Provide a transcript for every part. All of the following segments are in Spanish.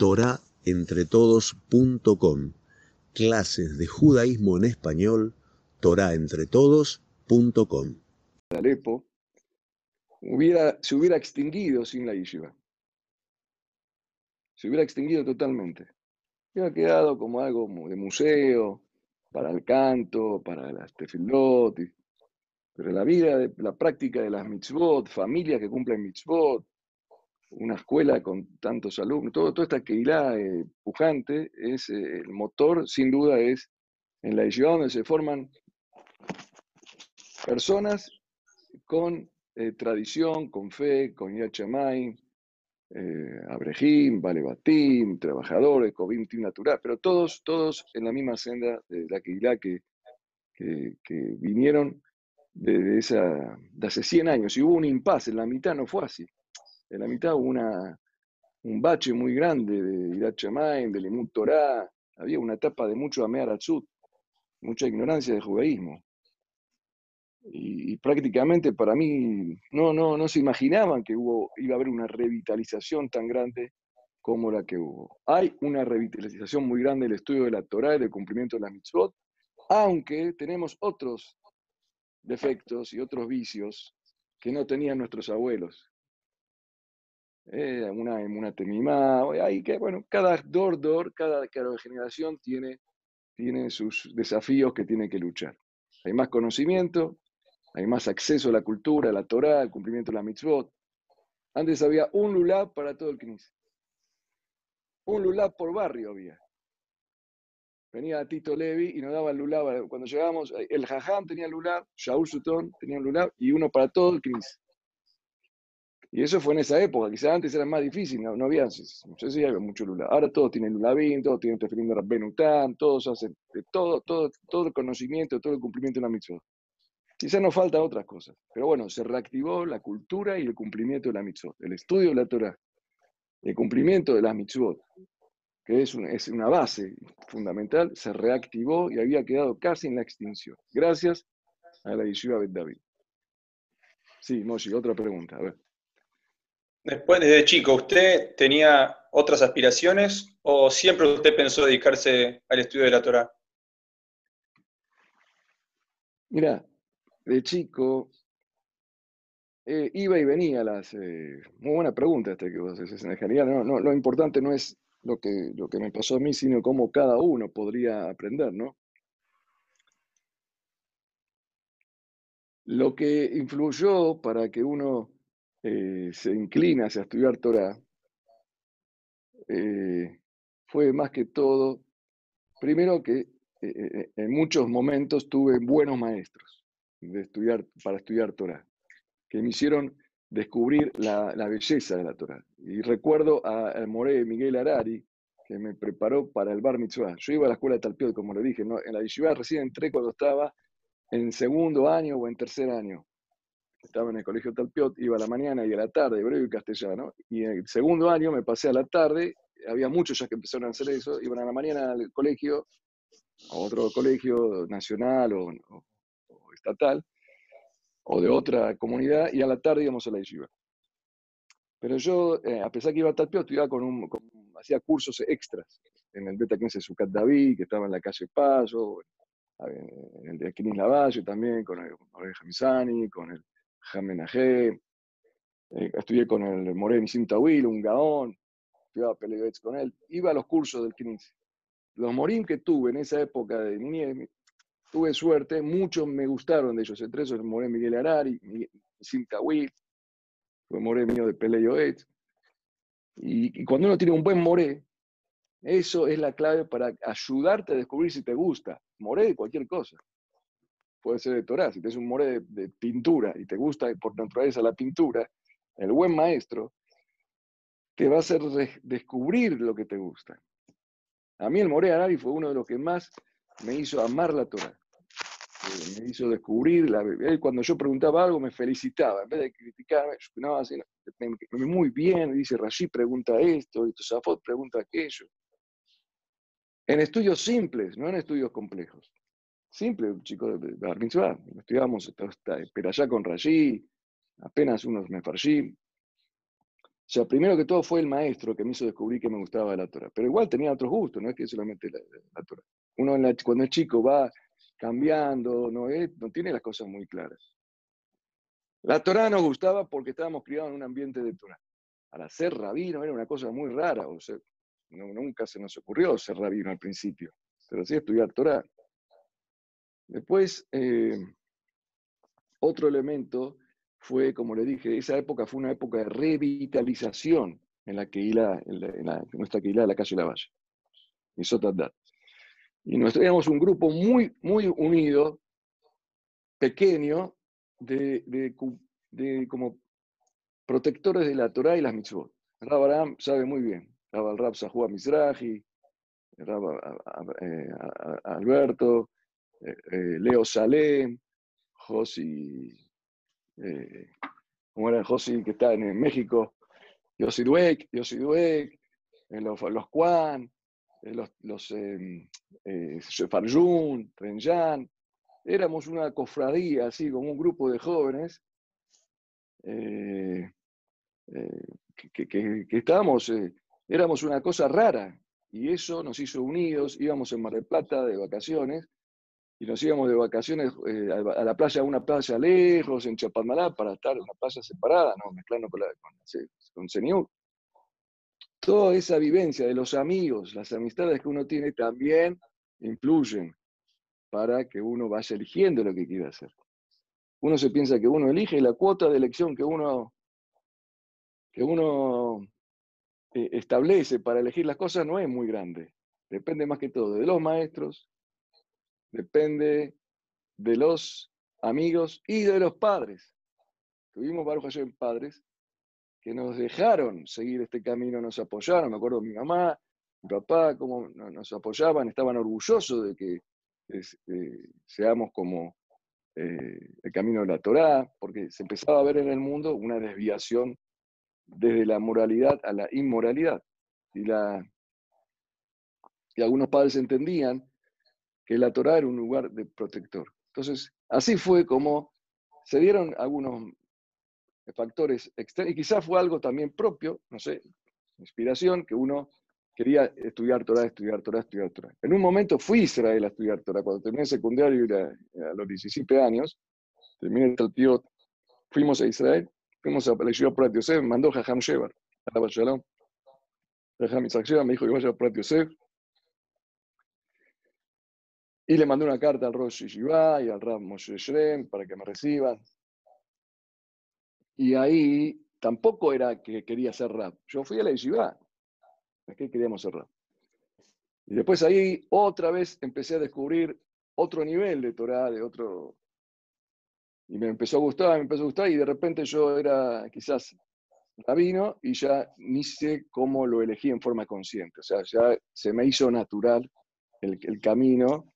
torahentretodos.com. Clases de judaísmo en español, torahentretodos.com. Alepo hubiera, se hubiera extinguido sin la yeshiva. Se hubiera extinguido totalmente. Hubiera quedado como algo de museo, para el canto, para las tefilot. Pero la vida, la práctica de las mitzvot, familias que cumplen mitzvot, una escuela con tantos alumnos, todo, toda esta keilá eh, pujante, es, eh, el motor sin duda es en la yeshiva donde se forman personas con eh, tradición, con fe, con Yachamay, Abrejim, Balebatim, trabajadores, Covim, Natural, pero todos, todos en la misma senda de la Keilá que, que, vinieron de, esa, de hace 100 años. Y hubo un impasse, en la mitad no fue así. En la mitad hubo una, un bache muy grande de Irat de Limut Torah, había una etapa de mucho Amear mucha ignorancia del judaísmo. Y, prácticamente para mí no, no, no se imaginaban que hubo, iba a haber una revitalización tan grande como la que hubo. Hay una revitalización muy grande del estudio de la Torah y del cumplimiento de la mitzvot, aunque tenemos otros defectos y otros vicios que no tenían nuestros abuelos. Eh, una, temimá, hay que, bueno, cada dor, dor, cada generación tiene, tiene sus desafíos que tiene que luchar. Hay más conocimiento, hay más acceso a la cultura, a la Torah, al cumplimiento de la mitzvot. Antes había un lulab para todo el knis. Un lulab por barrio había. Venía Tito Levi y nos daba el lulab. Cuando llegábamos, el Jajam tenía el lulab, Shaul Sutton tenía el lulab y uno para todo el knis. Y eso fue en esa época, quizás antes era más difícil, no, había, no sé si había mucho lulab. Ahora todos tienen lulabín, todos tienen tefilín Benután, todos hacen todo, todo, todo el conocimiento, todo el cumplimiento de la mitzvot. Quizá nos falta otras cosas, pero bueno, se reactivó la cultura y el cumplimiento de la mitzvot, el estudio de la Torah, el cumplimiento de las mitzvot, que es, es una base fundamental, se reactivó y había quedado casi en la extinción, gracias a la Yeshiva Bet David. Sí, Moshi, otra pregunta, a ver. Después, desde chico, ¿usted tenía otras aspiraciones o siempre usted pensó dedicarse al estudio de la Torah? Mira, de chico, eh, iba y venía las... Eh, muy buena pregunta esta que vos haces. En no, no, lo importante no es lo que, lo que me pasó a mí, sino cómo cada uno podría aprender, ¿no? Lo que influyó para que uno eh, se incline hacia estudiar Torah fue más que todo, primero que en muchos momentos tuve buenos maestros de estudiar, para estudiar Torah, que me hicieron descubrir la, belleza de la Torah. Y recuerdo al Moré Miguel Arari, que me preparó para el Bar Mitzvah. Yo iba a la escuela de Talpiot, como lo dije, ¿no? en la Yeshiva recién entré cuando estaba en segundo año o en tercer año. Estaba en el colegio Talpiot, iba a la mañana y a la tarde, hebreo y castellano. Y en el segundo año me pasé a la tarde, había muchos ya que empezaron a hacer eso, iban a la mañana al colegio, a otro colegio nacional o estatal o de otra comunidad y a la tarde íbamos a la yeshiva. Pero yo, eh, a pesar que iba a Talpio, estudiaba con un, hacía cursos extras en el Beta de Sucat David, que estaba en la calle Paso, en el de Quinis Lavalle también, con el, Jamisani, con el Jamenajé, eh, estudié con el Morén Tawil, un gaón, estudiaba Pelevets con él, iba a los cursos del Quinis. Los morín que tuve en esa época de niñez, tuve suerte, muchos me gustaron de ellos, entre esos el Moré Miguel Arari, Sim Tawil, fue Moré mío de Peleyo Y, y cuando uno tiene un buen Moré, eso es la clave para ayudarte a descubrir si te gusta. Moré de cualquier cosa. Puede ser de Torah, si tienes un moré de, pintura y te gusta por naturaleza la pintura, el buen maestro te va a hacer descubrir lo que te gusta. A mí el Moré Arari fue uno de los que más me hizo amar la Torah. Eh, me hizo descubrir, la, él cuando yo preguntaba algo me felicitaba, en vez de criticarme, no, así, muy bien, dice Rashi pregunta esto, y Tosafot pregunta aquello. En estudios simples, no en estudios complejos. Simple, chicos de Bar Mitzvah, estudiamos pero allá con Rashi, apenas unos mefarshim. sea, primero que todo fue el maestro que me hizo descubrir que me gustaba la Torah. Pero igual tenía otros gustos, no es que solamente la, la Torah. Uno cuando es chico va cambiando, no, no tiene las cosas muy claras. La Torah nos gustaba porque estábamos criados en un ambiente de Torah. Al ser rabino era una cosa muy rara, o sea, nunca se nos ocurrió ser rabino al principio, pero sí estudiar Torah. Después, eh, otro elemento fue, como le dije, esa época fue una época de revitalización en la que en, en, nuestra de la calle La Valle, y nosotros éramos un grupo muy, muy unido, pequeño, de, de, como protectores de la Torah y las mitzvot. Rab Aram sabe muy bien. Rab al Rab Sahua Mizrahi, Rab eh, Alberto, Leo Salem, Josi, ¿cómo era Josi que está en México? Yossi Duek, Yossi Duek, los, los Kwan, los, los eh, Farjun, Trenjan, éramos una cofradía, así como un grupo de jóvenes, eh, eh, que, estábamos, eh, éramos una cosa rara, y eso nos hizo unidos, íbamos en Mar del Plata de vacaciones, y nos íbamos de vacaciones a la playa, a una playa lejos, en Chapadmalá, para estar en una playa separada, ¿no? mezclando con, la, con, con Toda esa vivencia de los amigos, las amistades que uno tiene también influyen para que uno vaya eligiendo lo que quiere hacer. Uno se piensa que uno elige la cuota de elección que uno, que uno eh, establece para elegir las cosas no es muy grande. Depende más que todo de los maestros, depende de los amigos y de los padres. Tuvimos varios padres que nos dejaron seguir este camino, nos apoyaron. Me acuerdo mi mamá, mi papá, cómo nos apoyaban, estaban orgullosos de que eh, seamos como eh, el camino de la Torá, porque se empezaba a ver en el mundo una desviación desde la moralidad a la inmoralidad. Y, la, y algunos padres entendían que la Torá era un lugar de protector. Entonces, así fue como se dieron algunos factores externos, y quizás fue algo también propio, no sé, inspiración, que uno quería estudiar Torah, estudiar Torah, estudiar Torah. En un momento fui a Israel a estudiar Torah. Cuando terminé el secundario a, los 17 años, terminé el talpiot, fuimos a Israel, fuimos a la ciudad Prat Yosef, me mandó Jajam Shevar, a Shalom. Jajam Isaac Shevar me dijo que vaya a Prat Yosef. Y le mandé una carta al Rosh Yeshiva y al Rab Moshe Shrem para que me reciban. Y ahí tampoco era que quería ser rap. Yo fui a la Yeshiva, qué queríamos cerrar? Y después ahí otra vez empecé a descubrir otro nivel de Torah, de otro... Y me empezó a gustar, me empezó a gustar y de repente yo era quizás rabino y ya ni sé cómo lo elegí en forma consciente. O sea, ya se me hizo natural el, el camino.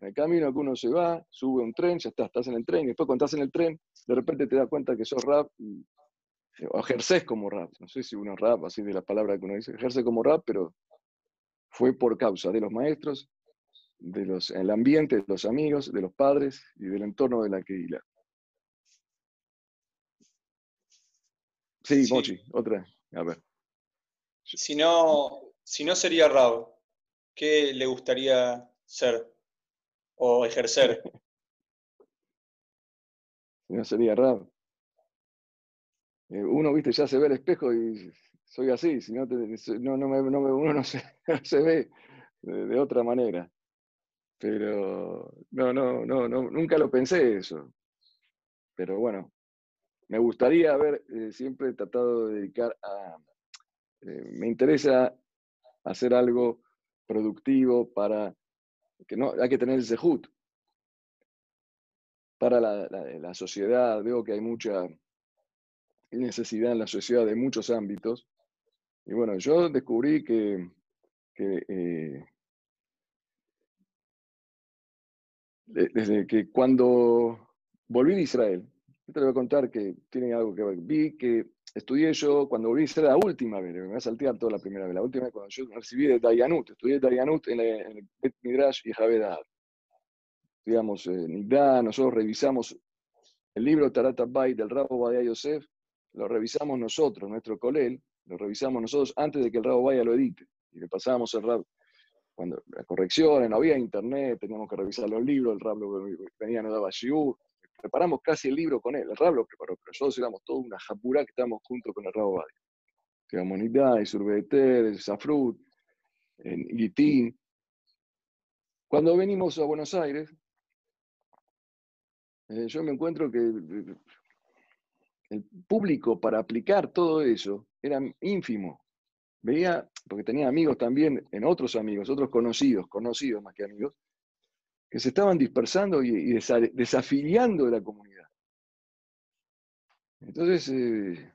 El camino que uno se va, sube un tren, ya está, estás en el tren, y después cuando estás en el tren, de repente te das cuenta que sos rap y o ejerces como rap, no sé si uno rap, así de la palabra que uno dice, ejerce como rap, pero fue por causa de los maestros, de los, el ambiente, de los amigos, de los padres y del entorno de la Keila. Sí, Mochi, otra, a ver. Si no, si no sería rap, ¿qué le gustaría ser o ejercer? no sería rap. Eh, uno, viste, ya se ve el espejo y soy así, si no, no, no, me, uno no se, ve de, otra manera. Pero no, no, no, no, nunca lo pensé eso. Pero bueno, me gustaría haber eh, siempre tratado de dedicar a... Eh, me interesa hacer algo productivo para... que no, hay que tener ese HUT. Para la, la sociedad, veo que hay mucha necesidad en la sociedad de muchos ámbitos. Y bueno, yo descubrí que, eh, desde que cuando volví de Israel, te voy a contar que tiene algo que ver. Vi que estudié yo, cuando volví a Israel la última vez, me voy a saltear toda la primera vez, la última vez cuando yo recibí de Dayanut, estudié Dayanut en, el Bet Midrash y Javedad. En Nidá, nosotros revisamos el libro Tarat del Rabo Badia Yosef, lo revisamos nosotros, nuestro colel, lo revisamos nosotros antes de que el Rabo Badia lo edite. Y le pasábamos el Rab, cuando las correcciones, no había internet, teníamos que revisar los libros, el Rab venía, nos daba shiur, preparamos casi el libro con él, el Rab lo preparó, pero nosotros éramos toda una japura que estábamos junto con el Rabo Badia. Teníamos Nidai, Surbeter, Safrut, en Gitín. Cuando venimos a Buenos Aires, eh, yo me encuentro que eh, el público para aplicar todo eso era ínfimo. Veía, porque tenía amigos también, en otros amigos, otros conocidos, conocidos más que amigos, que se estaban dispersando y, desafiliando de la comunidad. Entonces, eh,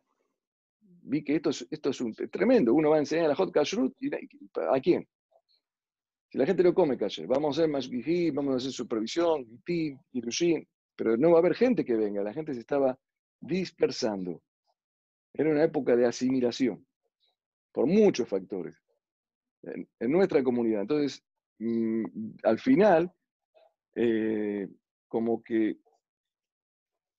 vi que esto es, esto es un, tremendo. Uno va a enseñar a la hot kashrut, y, ¿a quién? Si la gente no come kasher, vamos a hacer más vamos a hacer supervisión, y irushin, pero no va a haber gente que venga, la gente se estaba dispersando. Era una época de asimilación, por muchos factores, en, nuestra comunidad. Entonces, mm, al final, eh, como que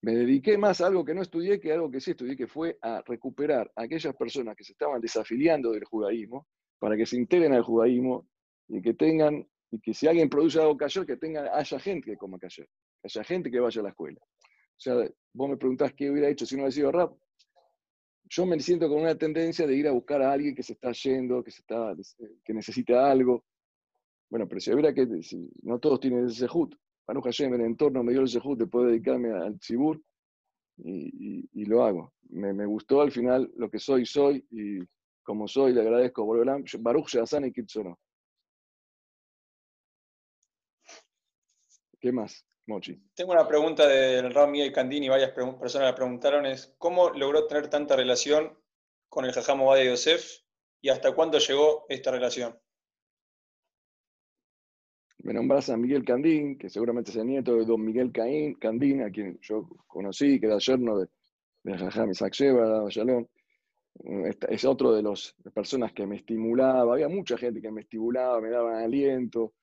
me dediqué más a algo que no estudié que a algo que sí estudié, que fue a recuperar a aquellas personas que se estaban desafiliando del judaísmo para que se integren al judaísmo y que tengan, y que si alguien produce algo cayer, que tenga, haya gente que coma cayer, que haya gente que vaya a la escuela. O sea, vos me preguntás qué hubiera hecho si no hubiera sido rap. Yo me siento con una tendencia de ir a buscar a alguien que se está yendo, que, se está, que necesita algo. Bueno, pero si hubiera que, si no todos tienen ese jut, Baruch Hashem, el entorno me dio el sehut de poder dedicarme al Tzibur y, lo hago. Me, gustó al final lo que soy, soy y como soy le agradezco. Baruch Sheazan y Kitsono. ¿Qué más, Mochi? Tengo una pregunta del Ram Miguel Candini, varias personas la preguntaron, es ¿cómo logró tener tanta relación con el Jajam de Yosef y hasta cuándo llegó esta relación? Me nombras a Miguel Candín, que seguramente es el nieto de don Miguel Caín, Candín, a quien yo conocí, que era yerno de, de Jajam Isaac Sheba, Es otro de las personas que me estimulaba. Había mucha gente que me estimulaba, me daban aliento.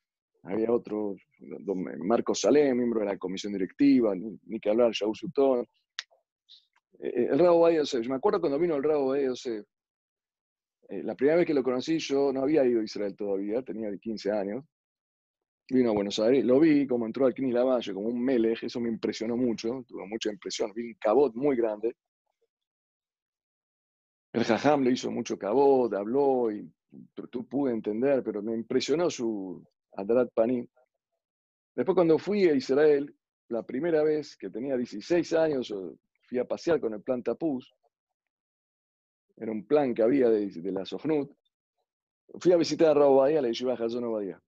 Había otro, don Marcos Salem, miembro de la comisión directiva, ni, que hablar, Shaul Sutton. Eh, eh, el Rabo Bayo yo me acuerdo cuando vino el Rabo Bayo eh, la primera vez que lo conocí yo no había ido a Israel todavía, tenía 15 años vino a Buenos Aires, lo vi como entró al Kini Lavalle, como un melej, eso me impresionó mucho, tuvo mucha impresión, vi un cabot muy grande. El jajam le hizo mucho cabot, habló y tú pude entender, pero me impresionó su Adrat Panim. Después cuando fui a Israel, la primera vez que tenía 16 años, fui a pasear con el plan Tapuz, era un plan que había de, la Sojnut, fui a visitar a Rabo Bahía, le dije a Hazón Bahía.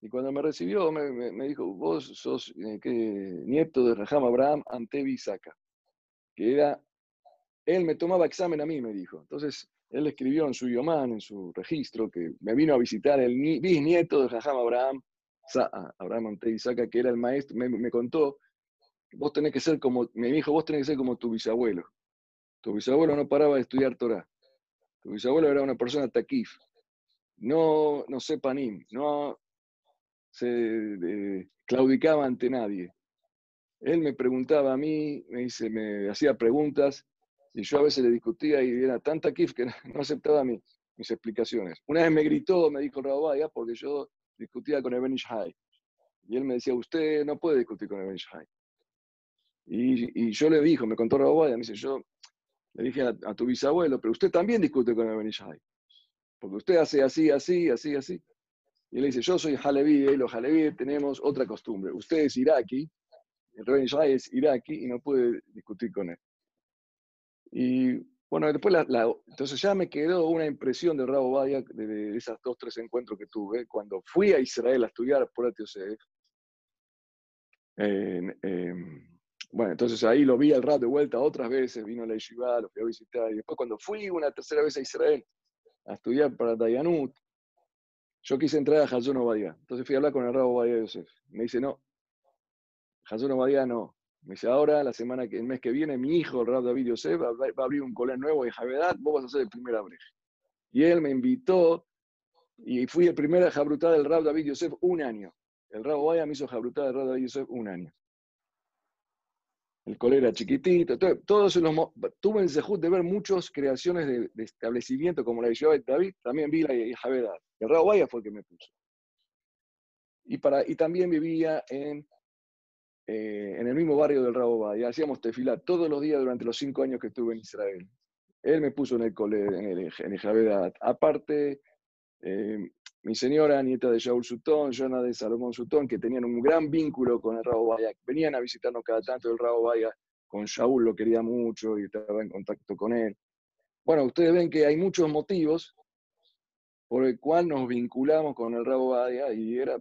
Y cuando me recibió, me, dijo, vos sos eh, nieto de Raham Abraham Antevi Saca, que era, él me tomaba examen a mí, me dijo. Entonces, él escribió en su Yomán, en su registro, que me vino a visitar el bisnieto de Raham Abraham, ah, Abraham Antevi Saca, que era el maestro, me, contó, vos tenés que ser como, me dijo, vos tenés que ser como tu bisabuelo. Tu bisabuelo no paraba de estudiar Torah. Tu bisabuelo era una persona taquif. No, no sepa ni, no, se claudicaba ante nadie. Él me preguntaba a mí, me, dice, me hacía preguntas y yo a veces le discutía y era tanta kif que no aceptaba mis explicaciones. Una vez me gritó, me dijo Rabaya, porque yo discutía con Ebenish High. Y él me decía, usted no puede discutir con Ebenish High. Y, yo le dijo, me contó Rabaya, me dice, yo le dije a, tu bisabuelo, pero usted también discute con Ebenish High. Porque usted hace así, así, así, así. Y él dice, yo soy Halevi, y los Halevi tenemos otra costumbre. Usted es iraquí, el rey Israel es iraquí y no puede discutir con él. Y bueno, después la, entonces ya me quedó una impresión de Rabo Badia de, de, esos dos, tres encuentros que tuve. Cuando fui a Israel a estudiar por ATOCF, bueno, entonces ahí lo vi al rato de vuelta otras veces, vino a la Yeshiva, lo fui a visitar. Y después cuando fui una tercera vez a Israel a estudiar para Dayanut, yo quise entrar a Hazón Obadía. Entonces fui a hablar con el Rabo Obadía Yosef. Me dice, no, Hazón Obadía no. Me dice, ahora, la semana que, el mes que viene, mi hijo, el Rab David Yosef, va, a abrir un colén nuevo en Javedad, vos vas a ser el primer abreje. Y él me invitó y fui el primer a Jabrutá del Rab David Yosef un año. El Rabo Obadía me hizo Jabrutá del Rab David Yosef un año. El cole era chiquitito, todos los, tuve el sejud de ver muchas creaciones de, establecimiento como la de David, también vi la de Javedad. El Rao Vaya fue el que me puso. Y, para, y también vivía en, eh, en el mismo barrio del Rabo Vaya. Hacíamos tefilá todos los días durante los cinco años que estuve en Israel. Él me puso en el cole, en el, en. Aparte, eh, mi señora, nieta de Shaul Sutón, Jonah de Salomón Sutón, que tenían un gran vínculo con el Rabo Bahía, venían a visitarnos cada tanto el Rabo Bahía, con Shaul lo quería mucho y estaba en contacto con él. Bueno, ustedes ven que hay muchos motivos por el cual nos vinculamos con el Rabo Bahía y era,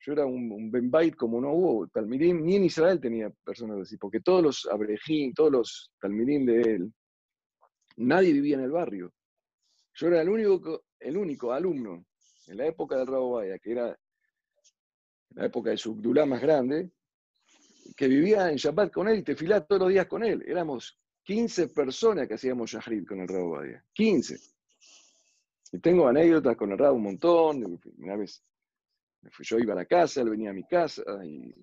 yo era un, un Ben como no hubo, Talmidim, ni en Israel tenía personas así, porque todos los Abrejín, todos los Talmidim de él, nadie vivía en el barrio. Yo era el único, el único alumno en la época del Rabo Baya, que era la época de su Abdullah más grande, que vivía en Shabbat con él y tefilá todos los días con él. Éramos 15 personas que hacíamos Shahrid con el Rabo Baya. 15. Y tengo anécdotas con el Rabo un montón. Una vez yo iba a la casa, él venía a mi casa y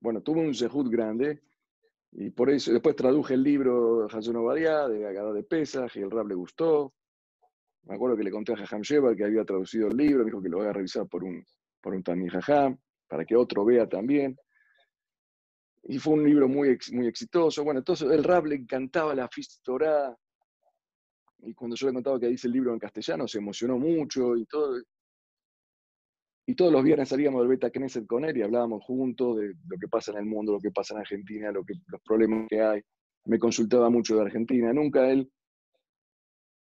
bueno, tuve un sehut grande y por eso después traduje el libro Hasan Obadiah de Agadá de Pesach y el Rab le gustó. Me acuerdo que le conté a Jajam Sheba que había traducido el libro, me dijo que lo voy a revisar por un, por un Tamil Jajam, para que otro vea también. Y fue un libro muy, muy exitoso. Bueno, entonces el rap le encantaba la Fistorá. Y cuando yo le contaba que dice el libro en castellano, se emocionó mucho y todo. Y todos los viernes salíamos del Beta Knesset con él y hablábamos juntos de lo que pasa en el mundo, lo que pasa en Argentina, lo que, los problemas que hay. Me consultaba mucho de Argentina. Nunca él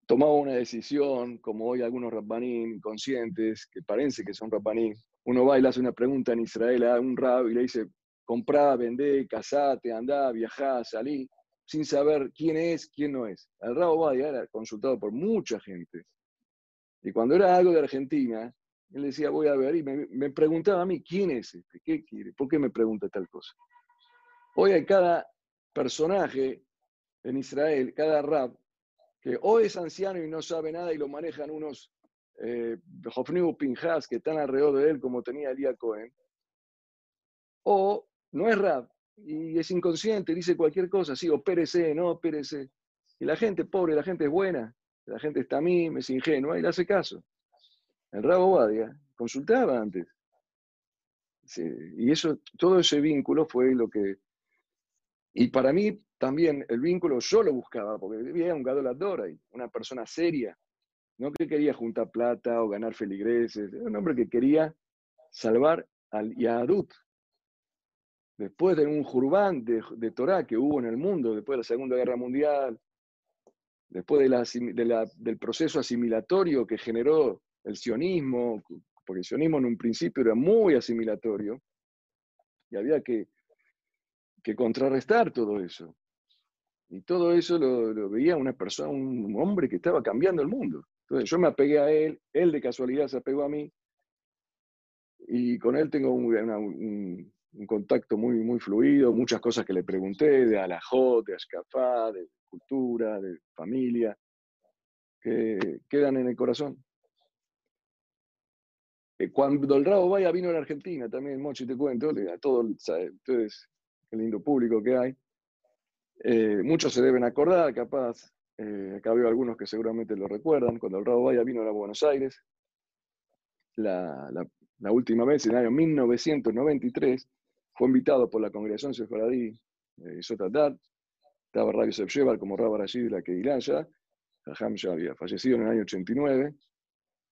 tomaba una decisión, como hoy algunos rabbanim conscientes, que parece que son rabbanim, uno va y le hace una pregunta en Israel a un rab y le dice, comprá, vendé, casate, andá, viajá, salí, sin saber quién es, quién no es. El rabo Badia era consultado por mucha gente. Y cuando era algo de Argentina, él decía, voy a ver, y me, me preguntaba a mí, ¿quién es este? ¿Qué quiere? ¿Por qué me pregunta tal cosa? Hoy hay cada personaje en Israel, cada rab, o es anciano y no sabe nada y lo manejan unos eh, Pinjas que están alrededor de él, como tenía Elia Cohen, o no es rap y es inconsciente, dice cualquier cosa, sí, o pérese, no, pérese. Y la gente pobre, la gente es buena, la gente está a mí, me es ingenua y le hace caso. El rabo Badia consultaba antes. y eso, todo ese vínculo fue lo que. Y para mí, también el vínculo yo lo buscaba, porque vivía un gadolador ahí, una persona seria, no que quería juntar plata o ganar feligreses, era un hombre que quería salvar al Yadut. Después de un jurbán de, de Torah que hubo en el mundo, después de la Segunda Guerra Mundial, después de del proceso asimilatorio que generó el sionismo, porque el sionismo en un principio era muy asimilatorio, y había que, que contrarrestar todo eso. Y todo eso lo, veía una persona, un hombre que estaba cambiando el mundo. Entonces yo me apegué a él, él de casualidad se apegó a mí, y con él tengo un, contacto muy, muy fluido, muchas cosas que le pregunté, de Alajot, de Ashkafá, de cultura, de familia, que quedan en el corazón. Eh, cuando el Rabo Vaya vino a la Argentina, también, Mochi, te cuento, a todo, ustedes, qué lindo público que hay. Eh, muchos se deben acordar, capaz, eh, acá veo algunos que seguramente lo recuerdan, cuando el Rabo Vaya vino a Buenos Aires, la, última vez, en el año 1993, fue invitado por la congregación Sefaradí eh, Sotatat, estaba Rabbi Sebsheval como Rabbi Rashid de la Keilaya, Jajam ya había fallecido en el año 89,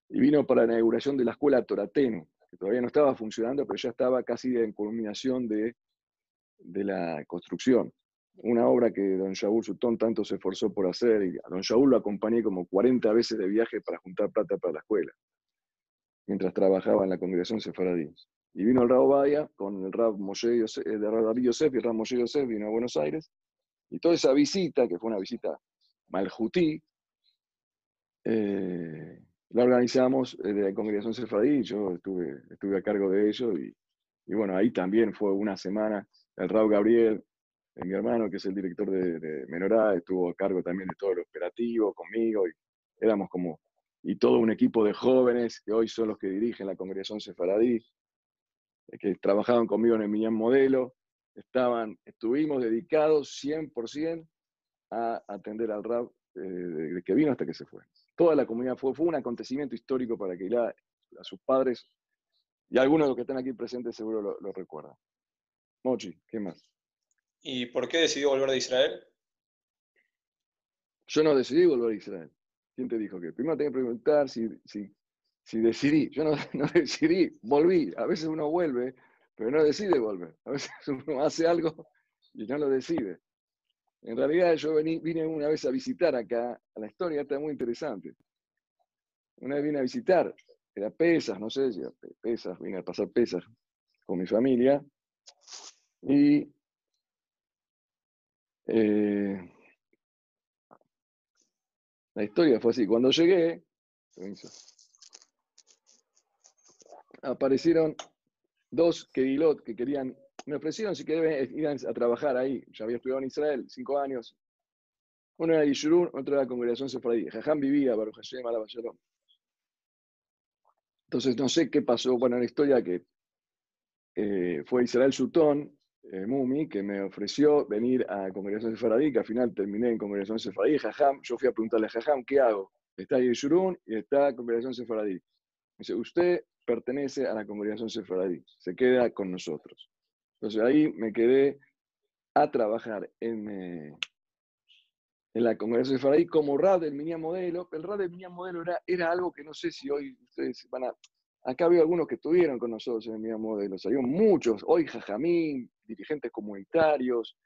y vino para la inauguración de la escuela Torateno, que todavía no estaba funcionando, pero ya estaba casi en culminación de, de la construcción una obra que don Shaul Sutón tanto se esforzó por hacer, y a don Shaul lo acompañé como 40 veces de viaje para juntar plata para la escuela, mientras trabajaba en la congregación sefaradí. Y vino el Rabo Baya con el Rab Moshe Yosef, eh, de David Yosef y el Rab Moshe Yosef vino a Buenos Aires. Y toda esa visita, que fue una visita maljutí, eh, la organizamos eh, de la congregación sefaradí, yo estuve, estuve a cargo de ello y, y bueno, ahí también fue una semana el Rab Gabriel, mi hermano, que es el director de, Menorá, estuvo a cargo también de todo el operativo conmigo, y éramos como, y todo un equipo de jóvenes que hoy son los que dirigen la congregación sefaradí, eh, que trabajaban conmigo en el Millán Modelo, estaban, estuvimos dedicados 100% a atender al rap eh, que vino hasta que se fue. Toda la comunidad fue, fue un acontecimiento histórico para que a sus padres, y algunos de los que están aquí presentes seguro lo, lo recuerdan. Mochi, ¿qué más? ¿Y por qué decidió volver de Israel? Yo no decidí volver a Israel. ¿Quién te dijo que? Primero tengo que preguntar si, si, si decidí. Yo no, no, decidí, volví. A veces uno vuelve, pero no decide volver. A veces uno hace algo y no lo decide. En realidad yo vine una vez a visitar acá, a la historia está muy interesante. Una vez vine a visitar, era Pesas, no sé si Pesas, vine a pasar Pesas con mi familia. Y eh, la historia fue así. Cuando llegué, aparecieron dos Kedilot que querían me ofrecieron si querían ir a trabajar ahí. Ya había estudiado en Israel cinco años. Uno era Yishurun, otro era la congregación Sefardí. Jajam vivía, Baruch Hashem, Entonces no sé qué pasó. Bueno, en la historia que eh, fue Israel Sutón, eh, Mumi, que me ofreció venir a Congregación Sefaradí, que al final terminé en Congregación Sefaradí, Jajam, yo fui a preguntarle a Jajam, ¿qué hago? Está Yeshurun y está Congregación Sefaradí. Dice, usted pertenece a la Congregación Sefaradí, se queda con nosotros. Entonces ahí me quedé a trabajar en, eh, en la Congregación de Faraday como RAD del Minia Modelo. El RAD del Minia Modelo era, era algo que no sé si hoy ustedes van a... Acá había algunos que estuvieron con nosotros en el Minia Modelo, salieron muchos, hoy Jajamín, dirigentes comunitarios,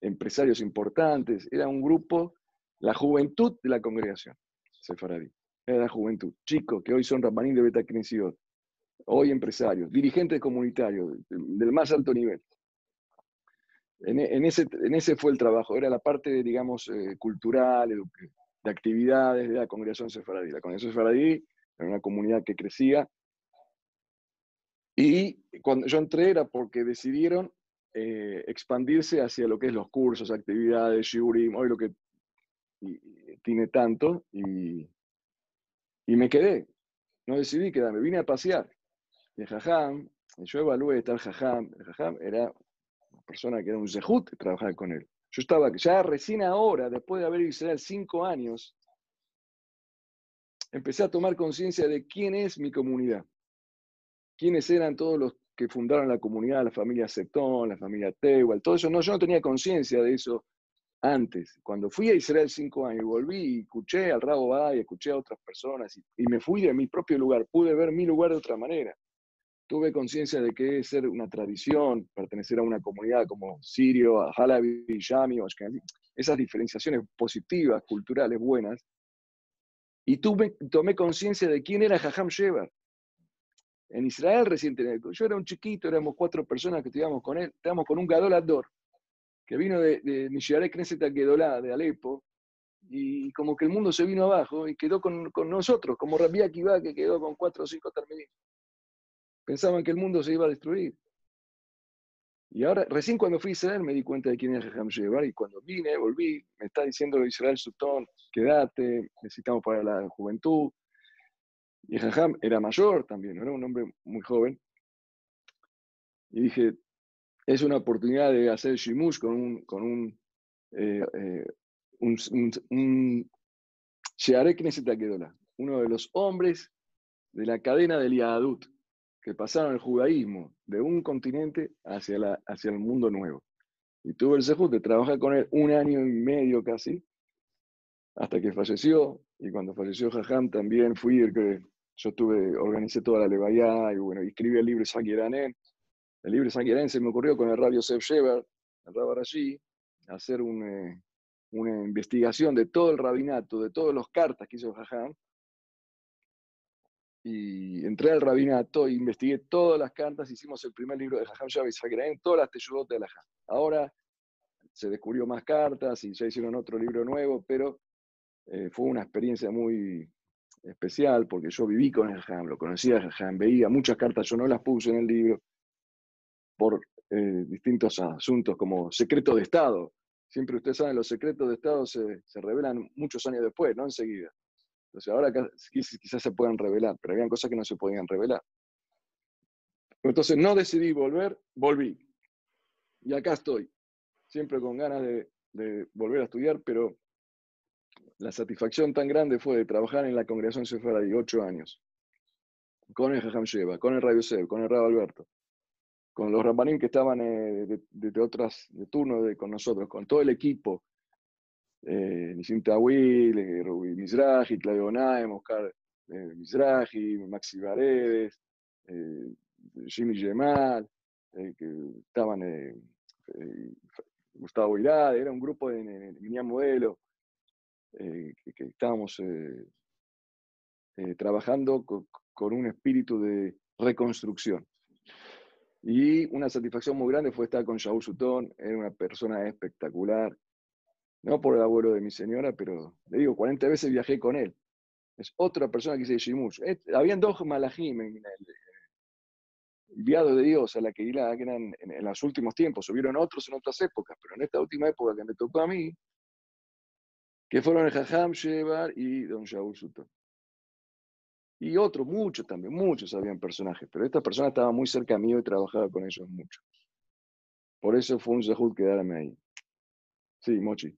empresarios importantes. Era un grupo, la juventud de la congregación sefaradí. Era la juventud, chicos que hoy son Ramanín de Beta hoy empresarios, dirigentes comunitarios del más alto nivel. En, ese, en ese fue el trabajo, era la parte, digamos, eh, cultural, de actividades de la congregación sefaradí. La congregación sefaradí era una comunidad que crecía. Y cuando yo entré era porque decidieron eh, expandirse hacia lo que es los cursos, actividades, shiurim, hoy lo que tiene tanto, y, y me quedé. No decidí quedarme, vine a pasear. Y el Jajam, yo evalué estar Jajam, Jajam era una persona que era un zehut trabajar con él. Yo estaba ya recién ahora, después de haber vivido cinco años, empecé a tomar conciencia de quién es mi comunidad, quiénes eran todos los que fundaron la comunidad, la familia Setón, la familia Tehual, todo eso. No, yo no tenía conciencia de eso antes. Cuando fui a Israel cinco años, volví y escuché al Rabo y escuché a otras personas y, me fui de mi propio lugar, pude ver mi lugar de otra manera tuve conciencia de que es ser una tradición, pertenecer a una comunidad como Sirio, Halabi, Yami o esas diferenciaciones positivas, culturales, buenas, y tuve, tomé conciencia de quién era Jajam Shebar. En Israel recientemente, yo era un chiquito, éramos cuatro personas que estudiamos con él, estábamos con un Gadol Ador, que vino de, de Mishiare Knesset Gedolá, de Alepo, y como que el mundo se vino abajo y quedó con, con nosotros, como Rabbi Akiva, que quedó con cuatro o cinco terministas pensaban que el mundo se iba a destruir. Y ahora, recién cuando fui a Israel me di cuenta de quién era Jajam Shevar y cuando vine, volví, me está diciendo Israel Sutton, quédate, necesitamos para la juventud. Y Jajam era mayor también, era un hombre muy joven. Y dije, es una oportunidad de hacer shimush con un, con un, eh, eh, un, un, uno de los hombres de la cadena del Yahadut, que pasaron el judaísmo de un continente hacia, el mundo nuevo. Y tuve el sejud de trabajar con él un año y medio casi, hasta que falleció. Y cuando falleció Jajam también fui el que yo tuve, organicé toda la levaya y bueno, escribí el libro Sanguiranen. El libro Sanguiranen se me ocurrió con el rabio Sef Sheber, el Rabarashi, hacer eh, una investigación de todo el rabinato, de todas las cartas que hizo Jajam, y entré al rabinato investigué todas las cartas, hicimos el primer libro de Jajam Shabbos en todas las teyudot de la Ahora se descubrió más cartas y ya hicieron otro libro nuevo, pero eh, fue una experiencia muy especial porque yo viví con el Jajam, lo conocía el Jajam, veía muchas cartas, yo no las puse en el libro por eh, distintos asuntos como secreto de Estado. Siempre ustedes saben, los secretos de Estado se, se revelan muchos años después, no enseguida. Entonces ahora quizás se puedan revelar, pero habían cosas que no se podían revelar. Entonces no decidí volver, volví. Y acá estoy, siempre con ganas de, volver a estudiar, pero la satisfacción tan grande fue de trabajar en la congregación Sefaradí ocho años, con el Jajam Sheba, con el Radio Seb, con el Radio Alberto, con los Rabanim que estaban eh, de, otras, de turno de, con nosotros, con todo el equipo, eh, Nisim Tawil, eh, Rubi Mizrahi, Claudio Naem, Oscar eh, Mizrahi, Maxi Varedes, eh, Jimmy Gemal, eh, que estaban Gustavo Irade, era un grupo de, de, Modelo, que, estábamos trabajando con, con, un espíritu de reconstrucción. Y una satisfacción muy grande fue estar con Shaul Sutton, era una persona espectacular, no por el abuelo de mi señora, pero le digo, 40 veces viajé con él. Es otra persona que dice Shimush. habían dos malajim en, el enviados de Dios a la que eran en, en, los últimos tiempos. Hubieron otros en otras épocas, pero en esta última época que me tocó a mí, que fueron el Jajam Shebar y Don Shaul Sutton. Y otros, muchos también, muchos habían personajes, pero esta persona estaba muy cerca mío y trabajaba con ellos mucho. Por eso fue un zahud quedarme ahí. Sí, Mochi.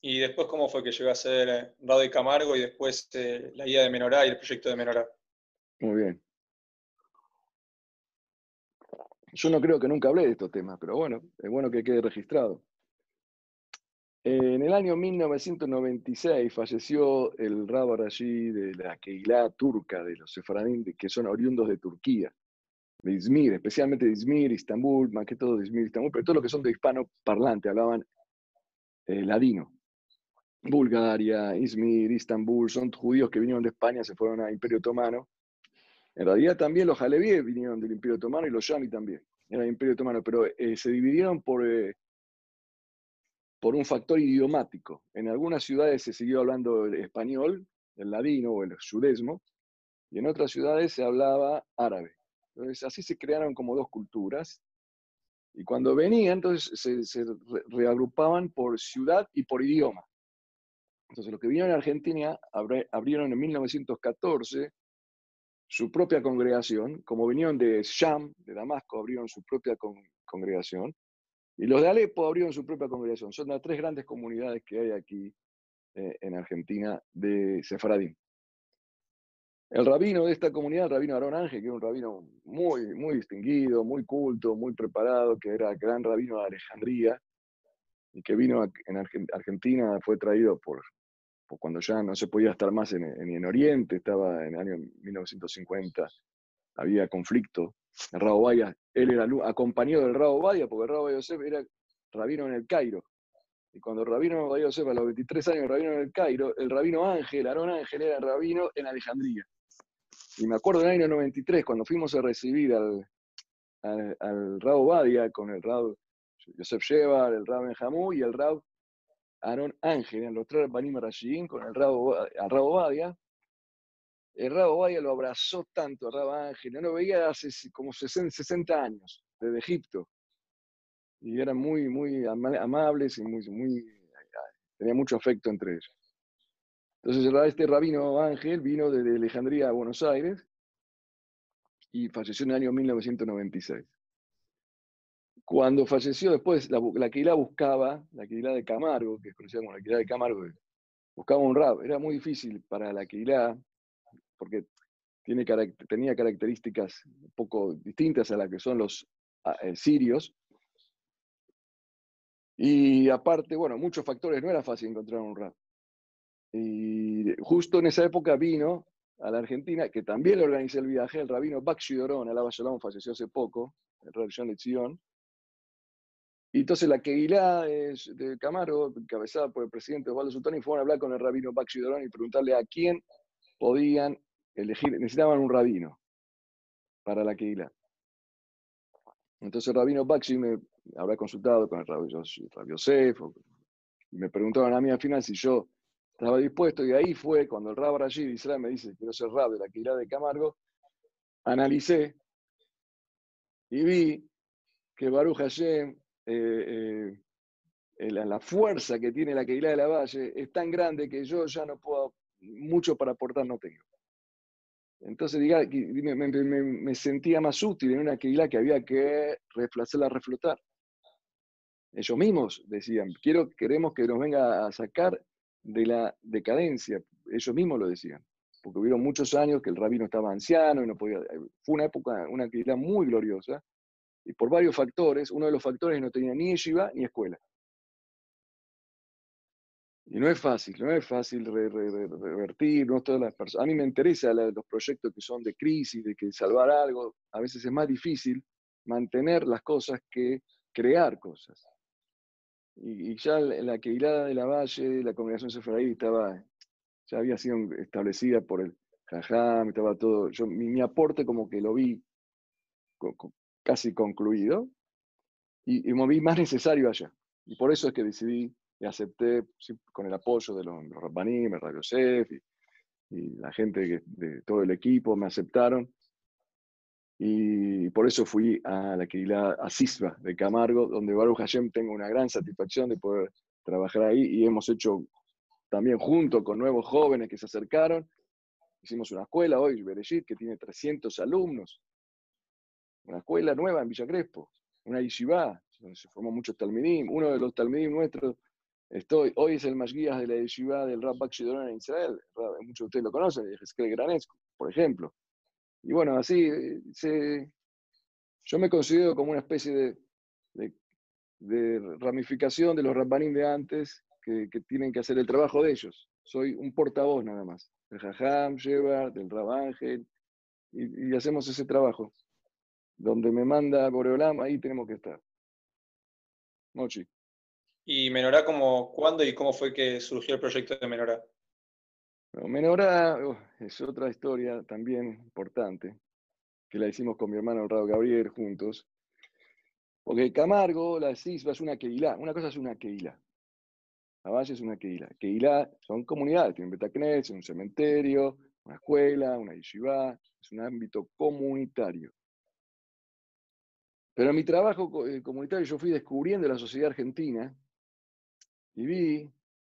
¿Y después cómo fue que llegó a ser eh, Radio Camargo y después eh, la guía de Menorá y el proyecto de Menorá? Muy bien. Yo no creo que nunca hablé de estos temas, pero bueno, es bueno que quede registrado. En el año 1996 falleció el Rab allí de la Keilah turca, de los sefaradín, que son oriundos de Turquía, de Izmir, especialmente de Izmir, Istambul, más que todo de Izmir, Istambul, pero todo lo que son de hispano parlante, hablaban eh, ladino. Bulgaria, Izmir, Istambul, son judíos que vinieron de España, se fueron al Imperio Otomano. En realidad también los Alevíes vinieron del Imperio Otomano y los Yami también, era el Imperio Otomano, pero eh, se dividieron por, eh, por un factor idiomático. En algunas ciudades se siguió hablando el español, el ladino o el judesmo, y en otras ciudades se hablaba árabe. Entonces así se crearon como dos culturas, y cuando venían, entonces se, se reagrupaban por ciudad y por idioma. Entonces, los que vinieron a Argentina abrieron en 1914 su propia congregación, como vinieron de Sham, de Damasco, abrieron su propia congregación, y los de Alepo abrieron su propia congregación. Son las tres grandes comunidades que hay aquí eh, en Argentina de Sefaradín. El rabino de esta comunidad, el rabino Aarón Ángel, que era un rabino muy, muy distinguido, muy culto, muy preparado, que era gran rabino de Alejandría, y que vino en Argentina, fue traído por cuando ya no se podía estar más en, en, Oriente, estaba en el año 1950, había conflicto. El Rabo él era acompañado del Rabo Badia, porque el Rabo Yosef era rabino en el Cairo. Y cuando rabino Badia a los 23 años, rabino en el Cairo, el rabino Ángel, Aarón Ángel, era rabino en Alejandría. Y me acuerdo en el año 93, cuando fuimos a recibir al, al, Rabo Badia con el Rabo Yosef Shevar, el Rabo Benjamú y el Rabo Aaron Ángel, los tres Banim Rashidin con el Rabo, al Rabo Badia. El Rabo Badia lo abrazó tanto a Rabo Ángel, no lo veía hace como 60, años, desde Egipto. Y eran muy, muy amables y muy, muy, tenía mucho afecto entre ellos. Entonces este rabino Ángel vino desde Alejandría a Buenos Aires y falleció en el año 1996. Cuando falleció después, la, la buscaba, la Quilá de Camargo, que es conocida como la Quilá de Camargo, buscaba un rap. Era muy difícil para la Quilá, porque tenía características un poco distintas a las que son los eh, sirios. Y aparte, bueno, muchos factores, no era fácil encontrar un rap. Y justo en esa época vino a la Argentina, que también le organizé el viaje, el rabino Bakshi Dorón, Alaba Shalom, falleció hace poco, el religión de Sion, y entonces la Keilah de Camargo, encabezada por el presidente Osvaldo Sutoni, fueron a hablar con el rabino Baxi Dorón y preguntarle a quién podían necesitaban un rabino para la Keilah. Entonces el rabino Baxi me habrá consultado con el rabino Yosef, y me preguntaron a mí al final si yo estaba dispuesto, y ahí fue cuando el rab Rashid Israel me dice, quiero ser rab de la Keilah de Camargo, analicé y vi que Baruch Hashem eh, eh, la, fuerza que tiene la Keilah de la Valle es tan grande que yo ya no puedo, mucho para aportar no tengo. Entonces diga, me, me, sentía más útil en una Keilah que había que hacerla reflotar. Ellos mismos decían, quiero, queremos que nos venga a sacar de la decadencia. Ellos mismos lo decían, porque hubieron muchos años que el rabino estaba anciano y no podía. Fue una época, una actividad muy gloriosa, y por varios factores, uno de los factores no tenía ni yeshiva ni escuela. Y no es fácil, no es fácil revertir, no todas las personas. A mí me interesa los proyectos que son de crisis, de que salvar algo. A veces es más difícil mantener las cosas que crear cosas. Y, ya la Queilada de la Valle, la congregación Seferadí estaba, ya había sido establecida por el Jajam, estaba todo. Yo, mi, aporte como que lo vi casi concluido y, y me vi más necesario allá. Y por eso es que decidí y acepté con el apoyo de los, los Rabbanim, el Radio Sef y, la gente de todo el equipo me aceptaron. Y por eso fui a la Keilah, a Sisba de Camargo, donde Baruch Hashem tengo una gran satisfacción de poder trabajar ahí y hemos hecho también junto con nuevos jóvenes que se acercaron. Hicimos una escuela hoy, Bereshit, que tiene 300 alumnos. Una escuela nueva en Villa Crespo, una yeshiva, donde se formó muchos talmidim. Uno de los talmidim nuestros Hoy es el Mashgiach de la yeshiva del Rabbak Shidron en Israel. Muchos de ustedes lo conocen, el Granesco, por ejemplo. Y bueno, así, se, yo me considero como una especie de, de, ramificación de los Rabbanim de antes que, que, tienen que hacer el trabajo de ellos. Soy un portavoz nada más, del Jajam, Shebar, del Rabángel, y, y hacemos ese trabajo. Donde me manda Boreolam, ahí tenemos que estar. Mochi. ¿Y Menorá, cómo, cuándo y cómo fue que surgió el proyecto de Menorá? Menorá es otra historia también importante, que la hicimos con mi hermano Rado Gabriel juntos. Porque Camargo, la CISBA es una queilá. Una cosa es una queilá. La Valle es una queilá. Queilá son comunidades, tienen Betacnes, un cementerio, una escuela, una yeshiva. Es un ámbito comunitario. Pero en mi trabajo eh, comunitario yo fui descubriendo la sociedad argentina y vi,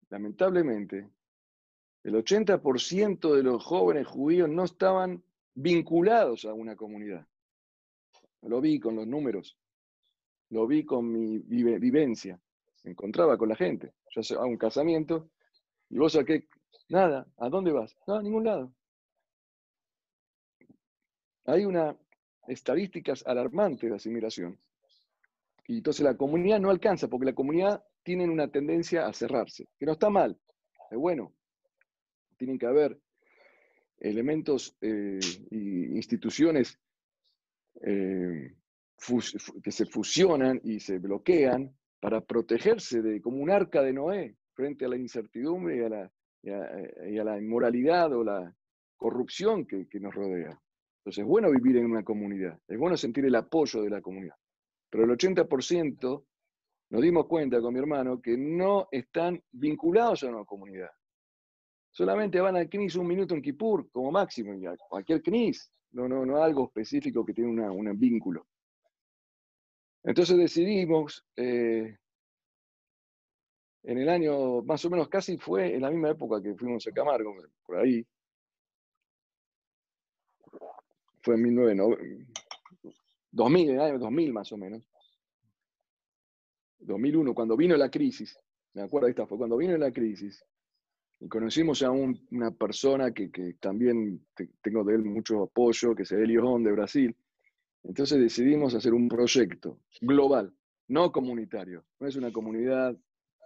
lamentablemente, el 80% de los jóvenes judíos no estaban vinculados a una comunidad. Lo vi con los números, lo vi con mi vivencia. Me encontraba con la gente. Yo hacía un casamiento y vos saqué, nada, ¿a dónde vas? No, a ningún lado. Hay una estadísticas alarmantes de asimilación. Y entonces la comunidad no alcanza, porque la comunidad tienen una tendencia a cerrarse, que no está mal, es bueno. Tienen que haber elementos e instituciones eh, que se fusionan y se bloquean para protegerse de, como un arca de Noé frente a la incertidumbre y a la, y a, la inmoralidad o la corrupción que, que nos rodea. Entonces es bueno vivir en una comunidad, es bueno sentir el apoyo de la comunidad. Pero el 80% nos dimos cuenta con mi hermano que no están vinculados a una comunidad. Solamente van al CNIS un minuto en Kipur, como máximo, y a cualquier CNIS, no, no, no algo específico que tiene un vínculo. Entonces decidimos, eh, en el año, más o menos casi fue en la misma época que fuimos a Camargo, por ahí, fue en 1990, 2000, en el año 2000 más o menos, 2001, cuando vino la crisis, me acuerdo, esta fue cuando vino la crisis, y conocimos a una persona que, también tengo de él mucho apoyo, que es Elio de Brasil. Entonces decidimos hacer un proyecto global, no comunitario. No es una comunidad,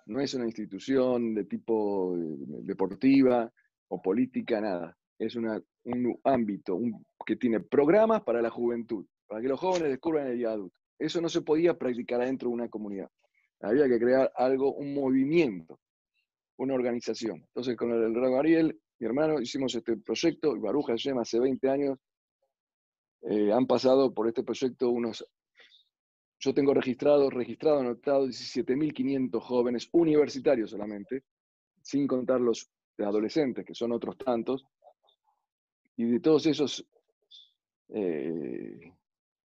no es una institución de tipo eh, deportiva o política, nada. Es una, un ámbito que tiene programas para la juventud, para que los jóvenes descubran el día adulto. Eso no se podía practicar adentro de una comunidad. Había que crear algo, un movimiento, una organización. Entonces, con el Rago Ariel, mi hermano, hicimos este proyecto, y Hashem hace 20 años, eh, han pasado por este proyecto unos, yo tengo registrado, registrado, anotado 17.500 jóvenes universitarios solamente, sin contar los adolescentes, que son otros tantos, y de todos esos eh,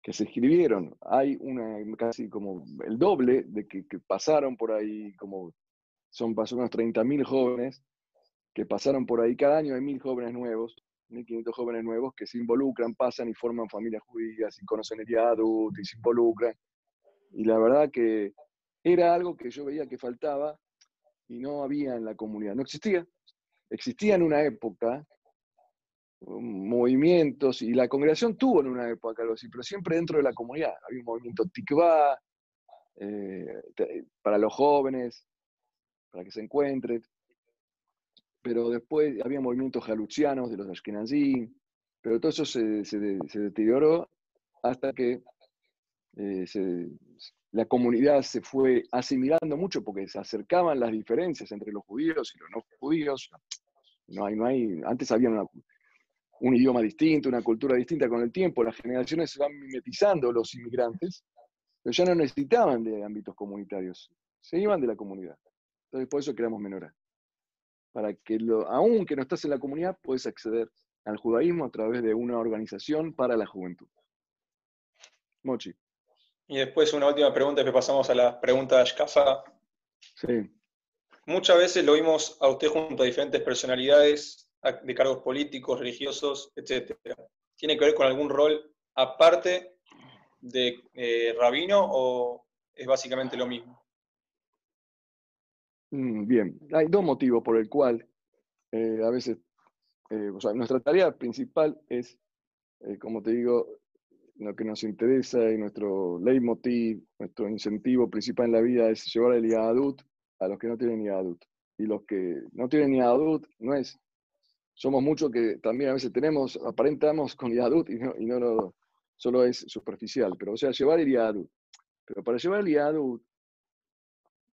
que se escribieron. Hay una casi como el doble de que, pasaron por ahí, como son pasó unos 30.000 jóvenes que pasaron por ahí. Cada año hay mil jóvenes nuevos, 1.500 jóvenes nuevos que se involucran, pasan y forman familias judías y conocen el Yadut y se involucran. Y la verdad que era algo que yo veía que faltaba y no había en la comunidad. No existía. Existía en una época movimientos y la congregación tuvo en una época algo pero siempre dentro de la comunidad. Había un movimiento tikva eh, para los jóvenes, para que se encuentren. Pero después había movimientos jaluchianos de los ashkenazim, pero todo eso se, deterioró hasta que eh, la comunidad se fue asimilando mucho porque se acercaban las diferencias entre los judíos y los no judíos. No hay, no hay, antes había un idioma distinto, una cultura distinta con el tiempo, las generaciones se van mimetizando los inmigrantes, pero ya no necesitaban de ámbitos comunitarios, se iban de la comunidad. Entonces por eso creamos Menorá. Para que, lo, aunque no estás en la comunidad, puedes acceder al judaísmo a través de una organización para la juventud. Mochi. Y después una última pregunta, que pasamos a la pregunta de Ashkafa. Sí. Muchas veces lo vimos a usted junto a diferentes personalidades de cargos políticos, religiosos, etc. ¿Tiene que ver con algún rol aparte de eh, rabino o es básicamente lo mismo? Mm, bien, hay dos motivos por el cual eh, a veces, eh, nuestra tarea principal es, como te digo, lo que nos interesa y nuestro leitmotiv, nuestro incentivo principal en la vida es llevar el Yadut a los que no tienen Yadut. Y los que no tienen Yadut no es, somos muchos que también a veces tenemos, aparentamos con Yadut y no, y no lo, solo es superficial, pero o sea, llevar el Yadut. Pero para llevar el Yadut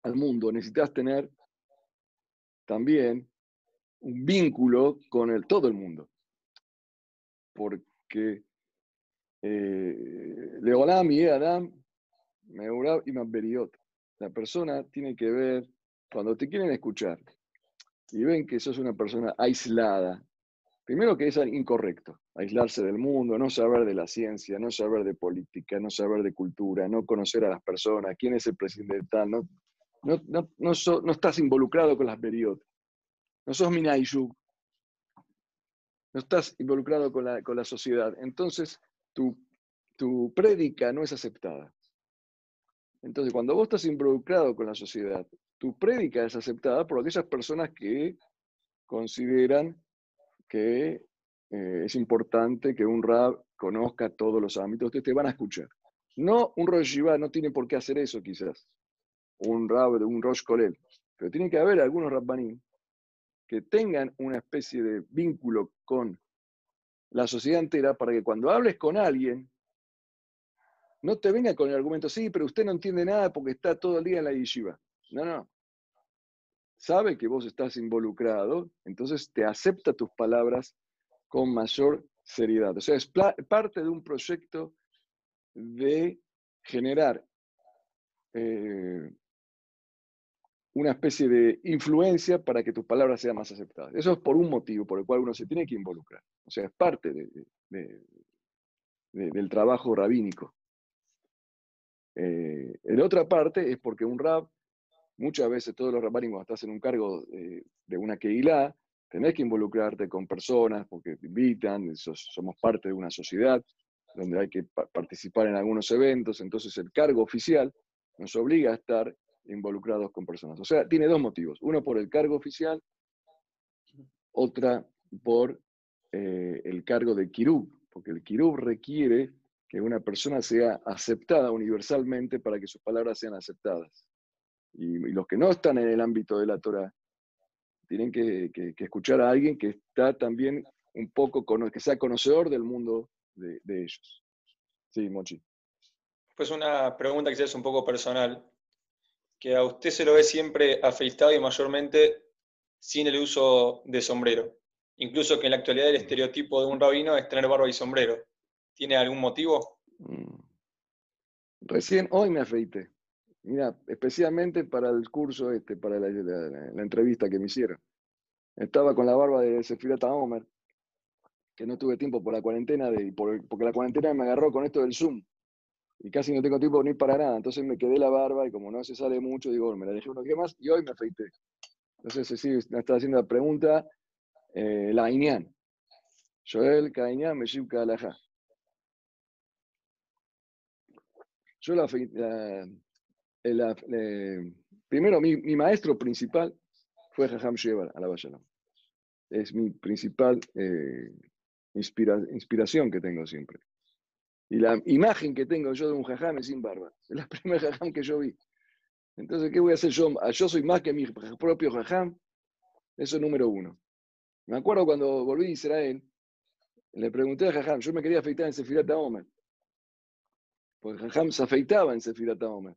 al mundo, necesitas tener también un vínculo con el, todo el mundo. Porque eh, Leolam y Adam, Meurab y Maberiot, la persona tiene que ver, cuando te quieren escuchar y ven que sos una persona aislada, primero que es incorrecto, aislarse del mundo, no saber de la ciencia, no saber de política, no saber de cultura, no conocer a las personas, quién es el presidente tal, no, no, no, no, estás involucrado con las Beriot. No sos Minayshuk. No estás involucrado con la, con la sociedad. Entonces, tu, tu prédica no es aceptada. Entonces, cuando vos estás involucrado con la sociedad, tu prédica es aceptada por aquellas personas que consideran que eh, es importante que un rab conozca todos los ámbitos, ustedes te van a escuchar. No, un Rosh no tiene por qué hacer eso quizás un rab, un Rosh Kolel. Pero tiene que haber algunos rabbanim que tengan una especie de vínculo con la sociedad entera para que cuando hables con alguien, no te venga con el argumento, sí, pero usted no entiende nada porque está todo el día en la yeshiva. No, no. Sabe que vos estás involucrado, entonces te acepta tus palabras con mayor seriedad. O sea, es parte de un proyecto de generar eh, una especie de influencia para que tus palabras sean más aceptadas. Eso es por un motivo por el cual uno se tiene que involucrar. O sea, es parte del trabajo rabínico. Eh, en otra parte es porque un rab, muchas veces todos los rabánicos cuando estás en un cargo de, una keilá, tenés que involucrarte con personas porque te invitan, somos parte de una sociedad donde hay que participar en algunos eventos, entonces el cargo oficial nos obliga a estar involucrados con personas. O sea, tiene dos motivos. Uno por el cargo oficial, otra por eh, el cargo de Kirub, porque el Kirub requiere que una persona sea aceptada universalmente para que sus palabras sean aceptadas. Y, los que no están en el ámbito de la Torah tienen que, escuchar a alguien que está también un poco, que sea conocedor del mundo de, de ellos. Sí, Mochi. Pues una pregunta que es un poco personal que a usted se lo ve siempre afeitado y mayormente sin el uso de sombrero. Incluso que en la actualidad el estereotipo de un rabino es tener barba y sombrero. ¿Tiene algún motivo? Mm. Recién hoy me afeité. Mira, especialmente para el curso este, para la, entrevista que me hicieron. Estaba con la barba de Sefirata Homer, que no tuve tiempo por la cuarentena, de, porque la cuarentena me agarró con esto del Zoom y casi no tengo tiempo ni para nada. Entonces me quedé la barba y como no se sale mucho, digo, me la dejé unos días más y hoy me afeité. Entonces sí, me está haciendo la pregunta eh, la Inian. Joel Kainian Meshib Kalajá. Yo la, primero, mi, maestro principal fue Jajam Shebar, a la Es mi principal eh, inspiración que tengo siempre. Y la imagen que tengo yo de un jajam es sin barba. Es la primera jajam que yo vi. Entonces, ¿qué voy a hacer yo? Ah, yo soy más que mi propio jajam. Eso es número uno. Me acuerdo cuando volví a Israel, le pregunté a jajam, yo me quería afeitar en Sefirat Omer. Porque jajam se afeitaba en Sefirat Omer.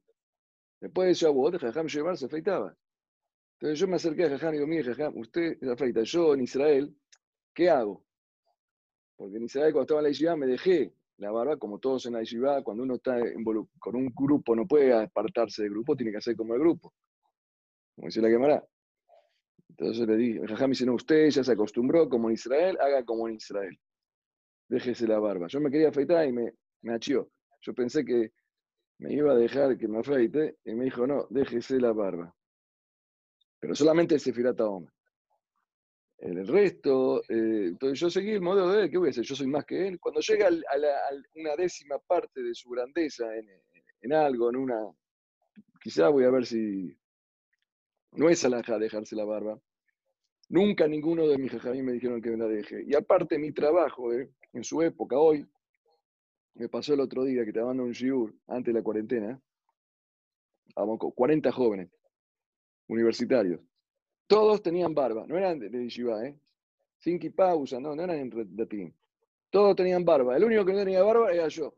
Después de Shavuot, jajam Shebar se afeitaba. Entonces yo me acerqué a jajam y digo, mire jajam, usted se afeita. Yo en Israel, ¿qué hago? Porque en Israel cuando estaba en la Yeshiva me dejé la barba, como todos en la Yeshiva, cuando uno está con un grupo no puede apartarse del grupo, tiene que hacer como el grupo. Como dice la quemará. Entonces le dije, Jajam dice, no, usted ya se acostumbró como en Israel, haga como en Israel. Déjese la barba. Yo me quería afeitar y me, me. Yo pensé que me iba a dejar que me afeite y me dijo, no, déjese la barba. Pero solamente se firata hombre el resto, eh, entonces yo seguí el modelo de él, ¿qué voy a hacer? Yo soy más que él. Cuando llega a, una décima parte de su grandeza en, algo, en una, quizá voy a ver si no es alhaja dejarse la barba. Nunca ninguno de mis jajamí me dijeron que me la deje. Y aparte mi trabajo, eh, en su época, hoy, me pasó el otro día que te mandando un shiur antes de la cuarentena, 40 jóvenes universitarios todos tenían barba, no eran de, de ¿eh? Sin pausa, no, no eran de team. Todos tenían barba. El único que no tenía barba era yo.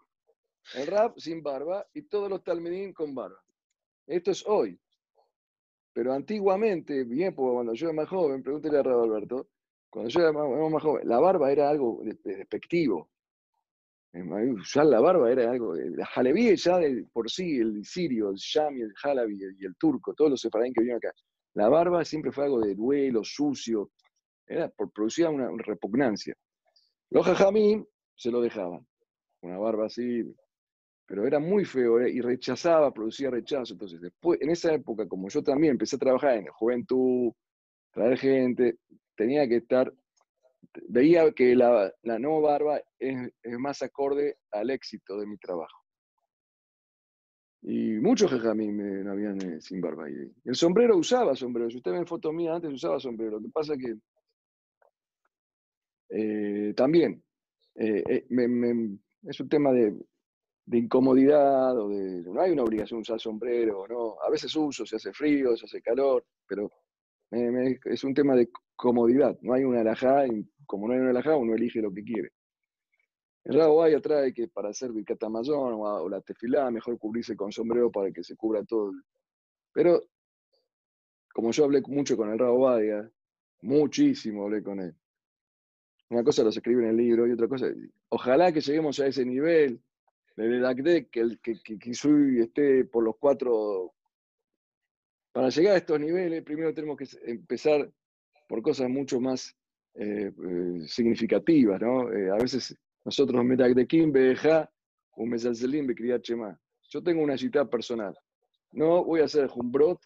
El rap sin barba y todos los talmidín con barba. Esto es hoy. Pero antiguamente, bien, porque cuando yo era más joven, pregúntele a Rab Alberto, cuando yo era más, joven, la barba era algo despectivo. Ya la barba era algo. La jaleví ya por sí, el sirio, el shami, el jalabi y el turco, todos los sefaradín que vinieron acá, la barba siempre fue algo de duelo, sucio, era por, producía una repugnancia. Los jajamín se lo dejaban, una barba así, pero era muy feo eh, y rechazaba, producía rechazo. Entonces, después, en esa época, como yo también empecé a trabajar en la juventud, traer gente, tenía que estar, veía que la, no barba es más acorde al éxito de mi trabajo. Y muchos jajamí me habían eh, sin barba. Y el sombrero usaba sombrero. Si usted ve fotos mías, antes usaba sombrero. Lo que pasa es que eh, también eh, es un tema de, incomodidad o de. No hay una obligación de usar sombrero, ¿no? A veces uso, se hace frío, se hace calor, pero es un tema de comodidad. No hay una alajá, como no hay una alajá, uno elige lo que quiere. El Rabo trae que para hacer el catamazón o, la tefilá, mejor cubrirse con sombrero para que se cubra todo. Pero, como yo hablé mucho con el Rabo muchísimo hablé con él. Una cosa lo escribe en el libro y otra cosa, ojalá que lleguemos a ese nivel de DACDEC, que, el, que, que, esté por los cuatro. Para llegar a estos niveles, primero tenemos que empezar por cosas mucho más eh, eh, significativas, ¿no? Eh, a veces nosotros, yo tengo una cita personal. No voy a hacer jumbrot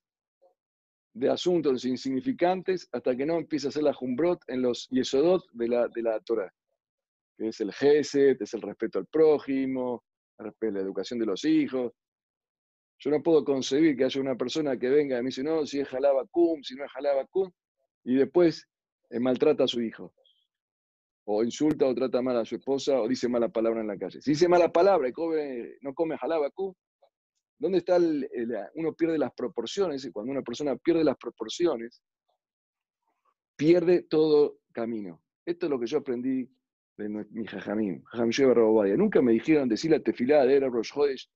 de asuntos insignificantes hasta que no empiece a hacer la jumbrot en los yesodot de la, de la Torah, que es el geset, es el respeto al prójimo, la educación de los hijos. Yo no puedo concebir que haya una persona que venga y me dice, no, si es cum, si no es cum, y después eh, maltrata a su hijo o insulta o trata mal a su esposa o dice mala palabra en la calle. Si dice mala palabra y no come jalabacú, ¿dónde está uno pierde las proporciones? Y cuando una persona pierde las proporciones, pierde todo camino. Esto es lo que yo aprendí de mi jajamín, jajamín Nunca me dijeron decir la tefilá de Rosh Hodesh,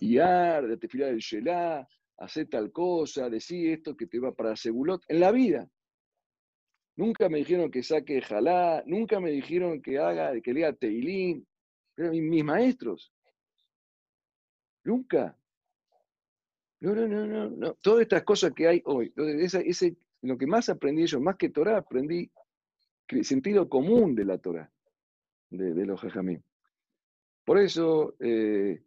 y la tefilá del Shelah, hacer tal cosa, decir esto que te va para Segulot. En la vida, Nunca me dijeron que saque jalá, nunca me dijeron que haga, que lea teilín. Pero mis maestros. Nunca. No, no, no, no, Todas estas cosas que hay hoy. Ese, lo que más aprendí yo, más que Torah, aprendí el sentido común de la Torah, de, los jajamí. Por eso, eh,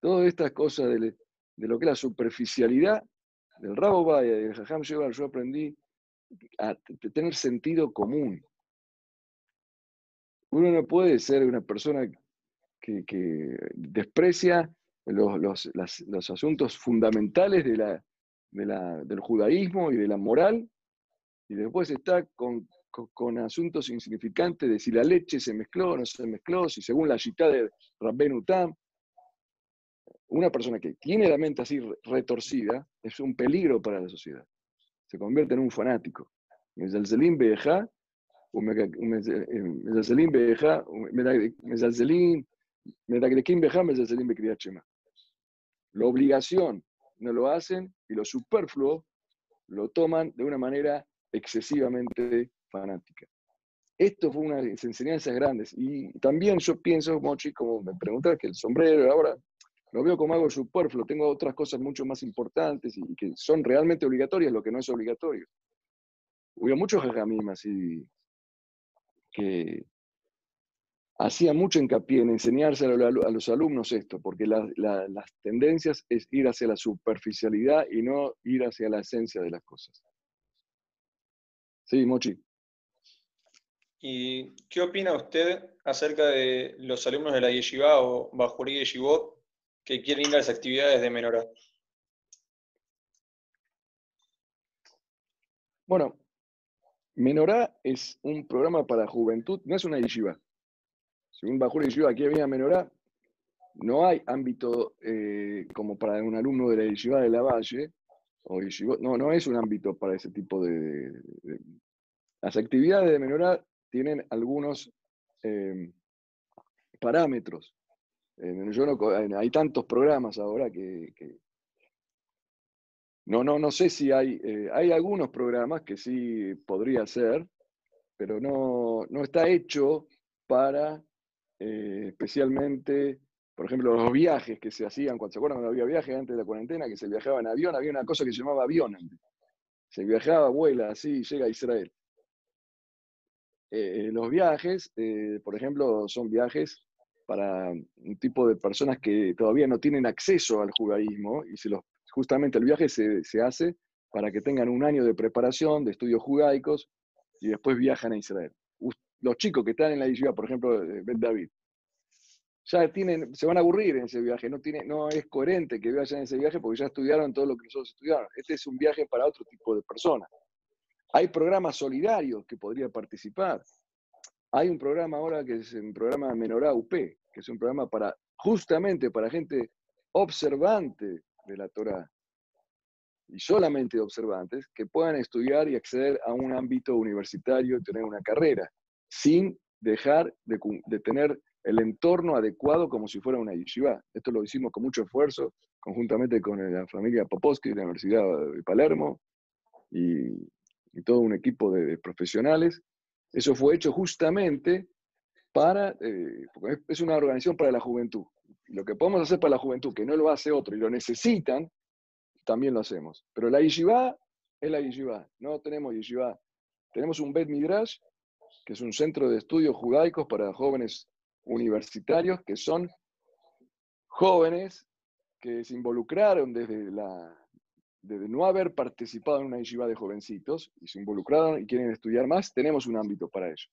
todas estas cosas de, lo que es la superficialidad del Rabo Baya y del Jajam yo aprendí a tener sentido común. Uno no puede ser una persona que, desprecia los, los asuntos fundamentales de la, del judaísmo y de la moral, y después está con, con, asuntos insignificantes de si la leche se mezcló o no se mezcló, si según la cita de Rabben Utam, una persona que tiene la mente así retorcida es un peligro para la sociedad. Se convierte en un fanático. Mezalzelim Mezalzelim Mezalzelim, Beja, Mezalzelim Bekriachema. La obligación no lo hacen y lo superfluo lo toman de una manera excesivamente fanática. Esto fue una de las enseñanzas grandes. Y también yo pienso, Mochi, como me preguntas, que el sombrero ahora lo veo como algo superfluo. Tengo otras cosas mucho más importantes y que son realmente obligatorias, lo que no es obligatorio. Hubo muchos jajamim así que hacía mucho hincapié en enseñarse a, los alumnos esto, porque las tendencias es ir hacia la superficialidad y no ir hacia la esencia de las cosas. Sí, Mochi. ¿Y qué opina usted acerca de los alumnos de la Yeshiva o Bajurí Yeshivot que quieren ir a las actividades de Menorá? Bueno, Menorá es un programa para juventud, no es una yeshiva. Según Bajurí Yeshiva, aquí venía Menorá, no hay ámbito eh, como para un alumno de la yeshiva de la Valle, o no, no es un ámbito para ese tipo de, Las actividades de Menorá tienen algunos em, parámetros. Hay tantos programas ahora que, no, no, no sé si hay, eh, hay algunos programas que sí podría ser, pero no, no está hecho para eh, especialmente, por ejemplo, los viajes que se hacían, cuando se acuerdan cuando había viajes antes de la cuarentena, que se viajaba en avión, había una cosa que se llamaba avión. Se viajaba, vuela, así, llega a Israel. Eh, los viajes, por ejemplo, son viajes para un tipo de personas que todavía no tienen acceso al judaísmo y se los, justamente el viaje se, se, hace para que tengan un año de preparación, de estudios judaicos y después viajan a Israel. Los chicos que están en la yeshiva, por ejemplo, Ben David, ya tienen, se van a aburrir en ese viaje, no, tiene, no es coherente que vayan en ese viaje porque ya estudiaron todo lo que nosotros estudiaron. Este es un viaje para otro tipo de personas. Hay programas solidarios que podría participar. Hay un programa ahora que es un programa Menorá UP, que es un programa para justamente para gente observante de la Torah y solamente observantes que puedan estudiar y acceder a un ámbito universitario y tener una carrera sin dejar de, de tener el entorno adecuado como si fuera una yeshiva. Esto lo hicimos con mucho esfuerzo, conjuntamente con la familia Popovsky de la Universidad de Palermo y y todo un equipo de, profesionales. Eso fue hecho justamente para, eh, es una organización para la juventud. Lo que podemos hacer para la juventud, que no lo hace otro y lo necesitan, también lo hacemos. Pero la yeshiva es la yeshiva, no tenemos yeshiva. Tenemos un Bet Midrash, que es un centro de estudios judaicos para jóvenes universitarios, que son jóvenes que se involucraron desde la de no haber participado en una yeshiva de jovencitos y se involucraron y quieren estudiar más, tenemos un ámbito para ello.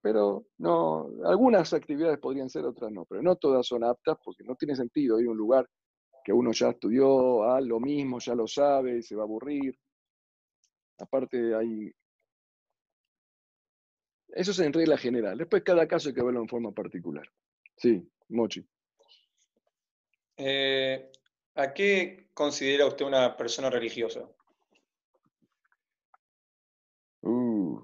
Pero no, algunas actividades podrían ser, otras no, pero no todas son aptas porque no tiene sentido ir a un lugar que uno ya estudió, ah, lo mismo, ya lo sabe, se va a aburrir. Aparte hay... Eso es en regla general. Después cada caso hay que verlo en forma particular. Sí, Mochi. Eh, ¿A qué considera usted una persona religiosa? Uh.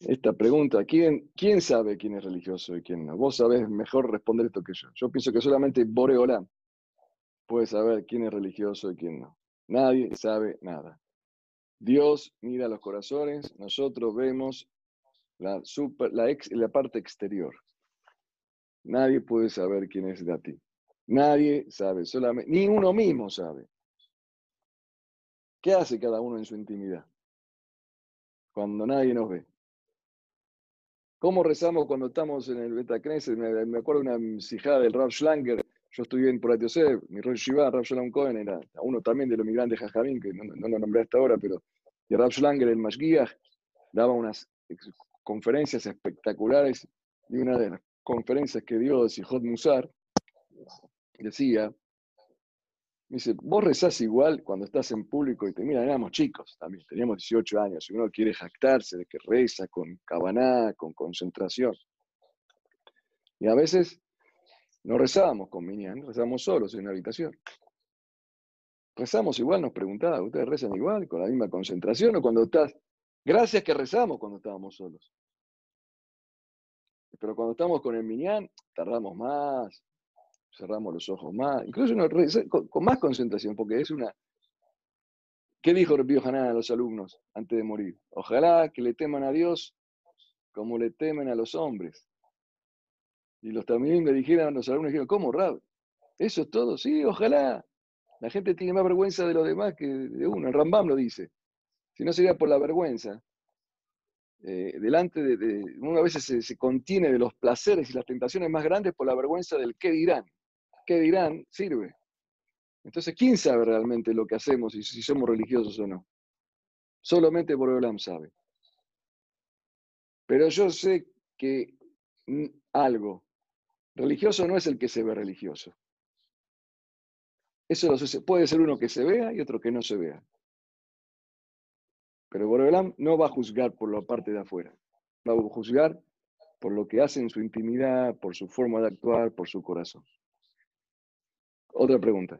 Esta pregunta, ¿quién, ¿quién sabe quién es religioso y quién no? Vos sabés mejor responder esto que yo. Yo pienso que solamente Boreolán puede saber quién es religioso y quién no. Nadie sabe nada. Dios mira los corazones, nosotros vemos la, la parte exterior. Nadie puede saber quién es de ti. Nadie sabe, solamente, ni uno mismo sabe. ¿Qué hace cada uno en su intimidad? Cuando nadie nos ve. ¿Cómo rezamos cuando estamos en el Betacneset? Me, me acuerdo una sijada del Rav Schlanger. Yo estuve en Purat Yosef, mi Rosh Shiva, Rav Shalom Cohen era uno también de los migrantes Jajamín, que no, lo nombré hasta ahora, pero y Rav Schlanger, el Mashgiach, daba unas conferencias espectaculares y una de las conferencias que dio de Sijot Musar, decía, dice, vos rezás igual cuando estás en público y te miran, éramos chicos también, teníamos 18 años, y uno quiere jactarse de que reza con cabaná, con concentración. Y a veces no rezábamos con Minyan, rezábamos solos en una habitación. Rezamos igual, nos preguntaba, ¿ustedes rezan igual, con la misma concentración o cuando estás? Gracias que rezamos cuando estábamos solos. Pero cuando estamos con el Minyan, tardamos más, cerramos los ojos más, incluso con, más concentración, porque es una... ¿Qué dijo Rabbi Hanan a los alumnos antes de morir? Ojalá que le teman a Dios como le temen a los hombres. Y los también le dijeron, los alumnos dijeron, ¿cómo, Rab? ¿Eso es todo? Sí, ojalá. La gente tiene más vergüenza de los demás que de uno. El Rambam lo dice. Si no sería por la vergüenza, eh, delante de, uno a veces se, se, contiene de los placeres y las tentaciones más grandes por la vergüenza del qué dirán qué dirán, sirve. Entonces, ¿quién sabe realmente lo que hacemos y si somos religiosos o no? Solamente Boreolam sabe. Pero yo sé que algo, religioso no es el que se ve religioso. Eso puede ser uno que se vea y otro que no se vea. Pero Boreolam no va a juzgar por la parte de afuera. Va a juzgar por lo que hace en su intimidad, por su forma de actuar, por su corazón. Otra pregunta.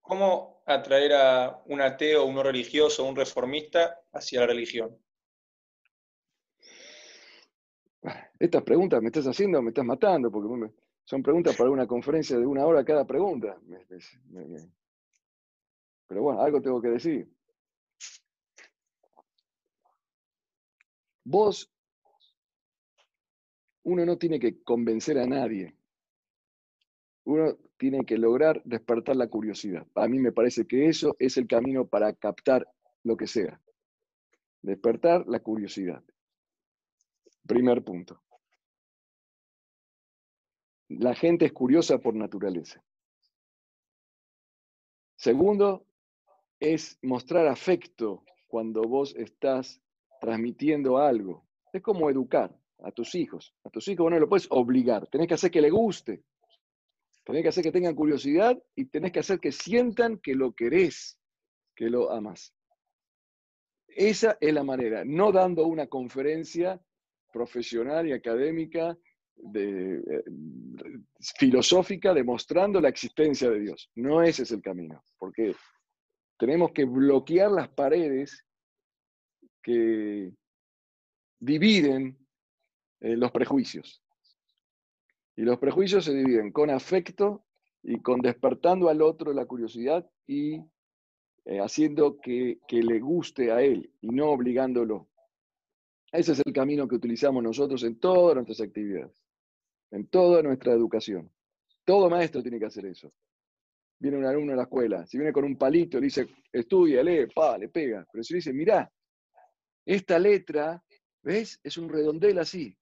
¿Cómo atraer a un ateo, un no religioso, un reformista hacia la religión? Estas preguntas me estás haciendo, me estás matando, porque son preguntas para una conferencia de una hora cada pregunta. Pero bueno, algo tengo que decir. Vos, uno no tiene que convencer a nadie uno tiene que lograr despertar la curiosidad. A mí me parece que eso es el camino para captar lo que sea. Despertar la curiosidad. Primer punto. La gente es curiosa por naturaleza. Segundo, es mostrar afecto cuando vos estás transmitiendo algo. Es como educar a tus hijos. A tus hijos no lo puedes obligar, tenés que hacer que le guste. Tenés que hacer que tengan curiosidad y tenés que hacer que sientan que lo querés, que lo amas. Esa es la manera, no dando una conferencia profesional y académica, eh, filosófica, demostrando la existencia de Dios. No ese es el camino, porque tenemos que bloquear las paredes dividen eh, los prejuicios. Y los prejuicios se dividen con afecto y con despertando al otro la curiosidad y eh, haciendo que, que le guste a él y no obligándolo. Ese es el camino que utilizamos nosotros en todas nuestras actividades, en toda nuestra educación. Todo maestro tiene que hacer eso. Viene un alumno a la escuela, si viene con un palito, le dice, estudia, lee, pa, le pega. Pero si le dice, mirá, esta letra, ¿ves? Es un redondel así.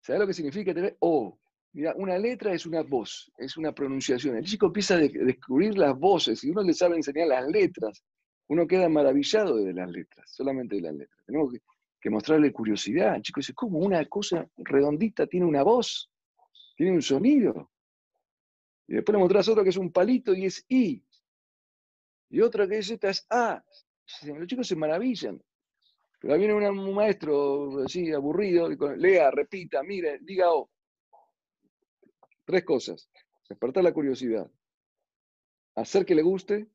¿Sabes lo que significa tener O? Mira, una letra es una voz, es una pronunciación. El chico empieza a descubrir las voces y uno le sabe enseñar las letras. Uno queda maravillado de las letras, solamente de las letras. Tenemos que, mostrarle curiosidad. El chico dice, ¿cómo una cosa redondita tiene una voz? Tiene un sonido. Y después le mostrás otro que es un palito y es I. Y otra que es esta es A. Los chicos se maravillan. Pero viene un maestro así aburrido, lea, repita, mire, diga O. Tres cosas. Despertar la curiosidad. Hacer que le guste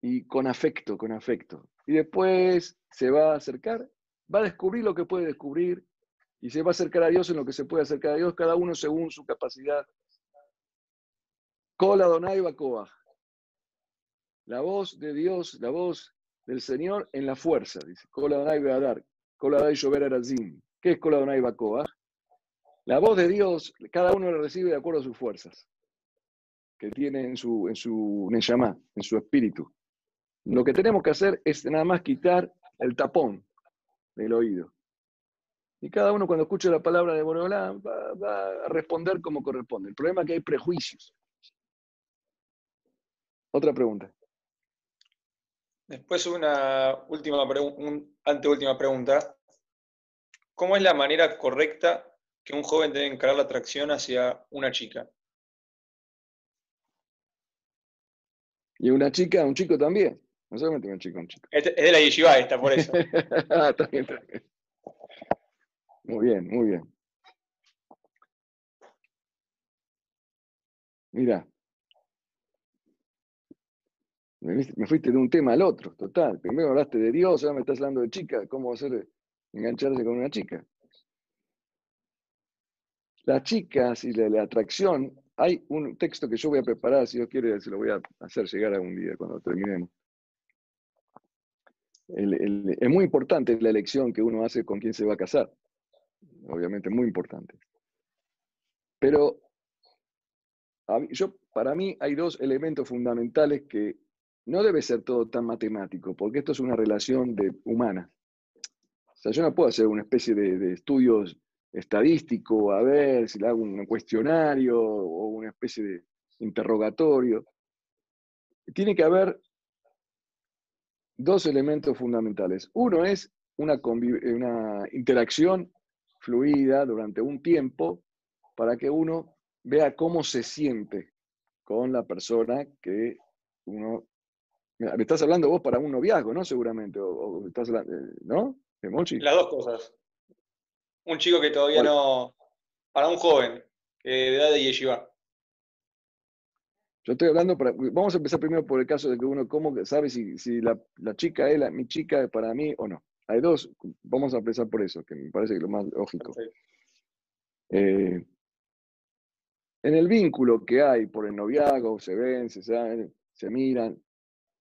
y con afecto, con afecto. Y después se va a acercar, va a descubrir lo que puede descubrir y se va a acercar a Dios en lo que se puede acercar a Dios, cada uno según su capacidad. Kola Donai Bakoa. La voz de Dios, la voz del Señor en la fuerza, dice. Kola Donai Beadar. Kola Donai Shover Arazim. ¿Qué es Kola Donai Bakoa? La voz de Dios, cada uno la recibe de acuerdo a sus fuerzas que tiene en su, en su en su espíritu. Lo que tenemos que hacer es nada más quitar el tapón del oído. Y cada uno cuando escucha la palabra de Borolá va, a responder como corresponde. El problema es que hay prejuicios. Otra pregunta. Después una última un, anteúltima pregunta. ¿Cómo es la manera correcta que un joven debe encarar la atracción hacia una chica? Y una chica, un chico también. No solamente un chico, un chico. Este, es de la yeshiva esta, por eso. Ah, está bien, está bien. Muy bien, muy bien. Mira. Me fuiste de un tema al otro, total. Primero hablaste de Dios, ahora me estás hablando de chica. ¿Cómo ser engancharse con una chica? Las chicas y la, atracción, hay un texto que yo voy a preparar, si Dios quiere, se lo voy a hacer llegar algún día cuando terminemos. es muy importante la elección que uno hace con quién se va a casar. Obviamente, muy importante. Pero yo, para mí hay dos elementos fundamentales que no debe ser todo tan matemático, porque esto es una relación de, humana. O sea, yo no puedo hacer una especie de, de estudios estadístico, a ver si le hago un cuestionario o una especie de interrogatorio. Tiene que haber dos elementos fundamentales. Uno es una, una interacción fluida durante un tiempo para que uno vea cómo se siente con la persona que uno... Me estás hablando vos para un noviazgo, ¿no? Seguramente, o, estás eh, ¿no? Las dos cosas. Un chico que todavía no... Para un joven, que de edad de yeshiva. Yo estoy hablando para. Vamos a empezar primero por el caso de que uno, ¿cómo sabe si, si la, chica es la, mi chica para mí o no? Hay dos, vamos a empezar por eso, que me parece que es lo más lógico. Eh, en el vínculo que hay por el noviazgo, se ven, se saben, se miran,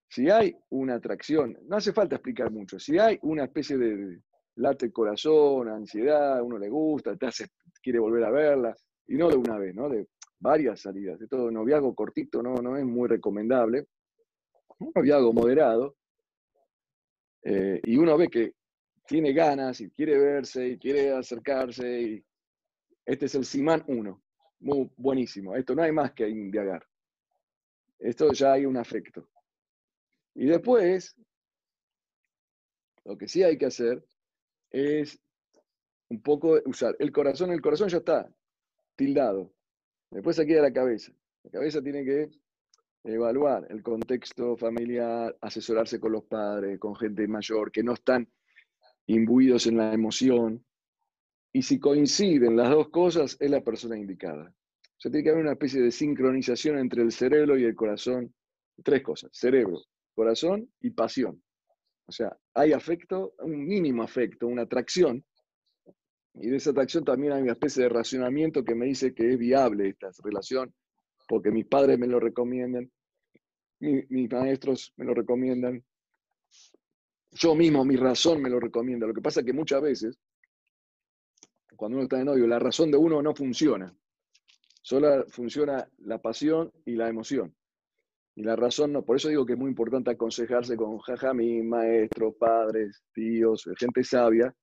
si hay una atracción, no hace falta explicar mucho, si hay una especie de late corazón, ansiedad, uno le gusta, te hace, quiere volver a verla, y no de una vez, ¿no? De varias salidas, de todo noviazgo cortito no, no es muy recomendable, un noviazgo moderado, eh, y uno ve que tiene ganas y quiere verse y quiere acercarse, y este es el Simán 1, muy buenísimo, esto no hay más que indagar, esto ya hay un afecto. Y después, lo que sí hay que hacer es un poco usar el corazón, el corazón ya está tildado, Después se queda la cabeza. La cabeza tiene que evaluar el contexto familiar, asesorarse con los padres, con gente mayor, que no están imbuidos en la emoción. Y si coinciden las dos cosas, es la persona indicada. O sea, tiene que haber una especie de sincronización entre el cerebro y el corazón. Tres cosas, cerebro, corazón y pasión. O sea, hay afecto, un mínimo afecto, una atracción, y de esa atracción también hay una especie de racionamiento que me dice que es viable esta relación, porque mis padres me lo recomiendan, mis maestros me lo recomiendan, yo mismo, mi razón me lo recomienda. Lo que pasa es que muchas veces, cuando uno está en novio, la razón de uno no funciona. Solo funciona la pasión y la emoción. Y la razón no. Por eso digo que es muy importante aconsejarse con jajamí, maestros, padres, tíos, gente sabia,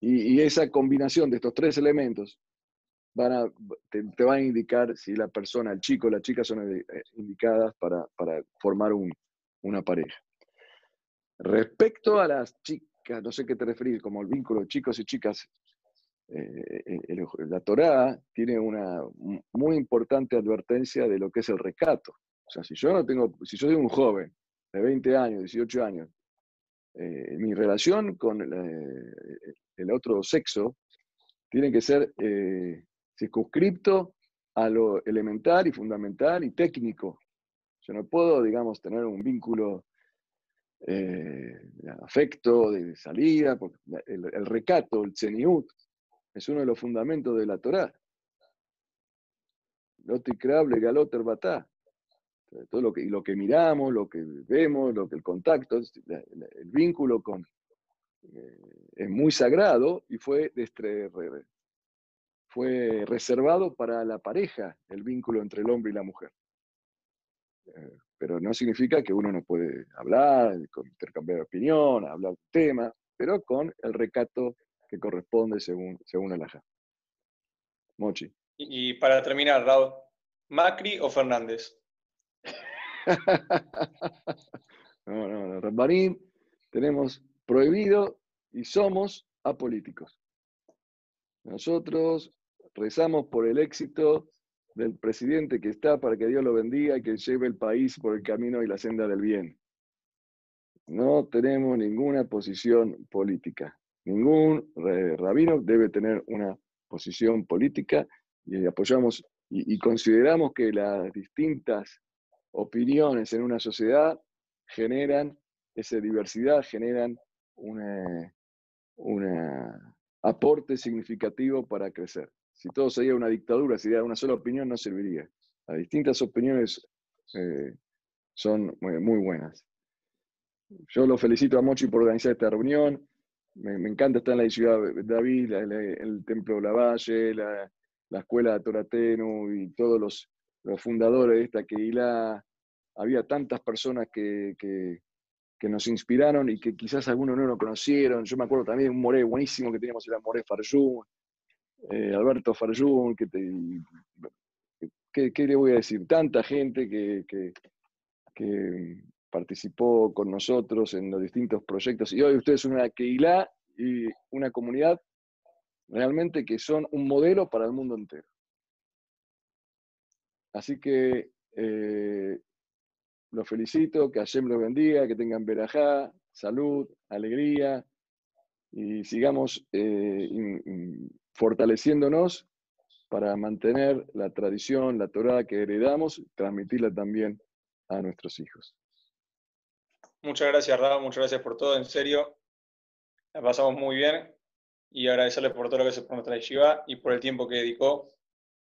y, esa combinación de estos tres elementos van a, te, van a indicar si la persona, el chico o la chica son eh, indicadas para, formar una pareja. Respecto a las chicas, no sé qué te referís, como el vínculo de chicos y chicas, eh, eh, la Torá tiene una muy importante advertencia de lo que es el recato. O sea, si yo no tengo, si yo soy un joven de 20 años, 18 años, mi relación con el otro sexo, tiene que ser eh, circunscripto a lo elemental y fundamental y técnico. Yo no puedo, digamos, tener un vínculo eh, de afecto, de salida, porque el, recato, el tseniut, es uno de los fundamentos de la Torá. Lotikrable galoter batá. Todo lo que, lo que miramos, lo que vemos, lo que el contacto, el vínculo con, eh, es muy sagrado y fue, fue reservado para la pareja, el vínculo entre el hombre y la mujer. Eh, pero no significa que uno no puede hablar, intercambiar opinión, hablar de tema, pero con el recato que corresponde según, según el ajá. Mochi. Y, para terminar, Raúl, ¿Macri o Fernández? no, no, no. tenemos prohibido y somos apolíticos. Nosotros rezamos por el éxito del presidente que está para que Dios lo bendiga y que lleve el país por el camino y la senda del bien. No tenemos ninguna posición política. Ningún rabino debe tener una posición política y apoyamos y, consideramos que las distintas opiniones en una sociedad generan esa diversidad, generan un aporte significativo para crecer. Si todo sería una dictadura, si diera una sola opinión, no serviría. Las distintas opiniones eh, son muy buenas. Yo lo felicito a Mochi por organizar esta reunión. Me, encanta estar en la ciudad de David, el Templo de la Valle, la, Escuela de Toratenu y todos los, fundadores de esta Keilah. Había tantas personas que, nos inspiraron y que quizás algunos no lo conocieron. Yo me acuerdo también de un moré buenísimo que teníamos, era Moré Farjún, eh, Alberto Farjún, que, ¿qué, le voy a decir? Tanta gente que, que participó con nosotros en los distintos proyectos y hoy ustedes son una Keilah y una comunidad realmente que son un modelo para el mundo entero. Así que eh, los felicito, que Hashem los bendiga, que tengan verajá, salud, alegría y sigamos eh, fortaleciéndonos para mantener la tradición, la Torah que heredamos, transmitirla también a nuestros hijos. Muchas gracias, Raúl, muchas gracias por todo, en serio. La pasamos muy bien y agradecerle por todo lo que se por nuestra yeshiva y por el tiempo que dedicó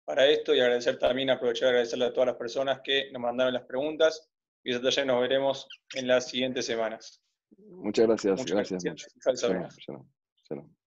para esto y agradecer también, aprovechar agradecerle a todas las personas que nos mandaron las preguntas y desde nos veremos en las siguientes semanas. Muchas gracias, gracias. gracias. gracias.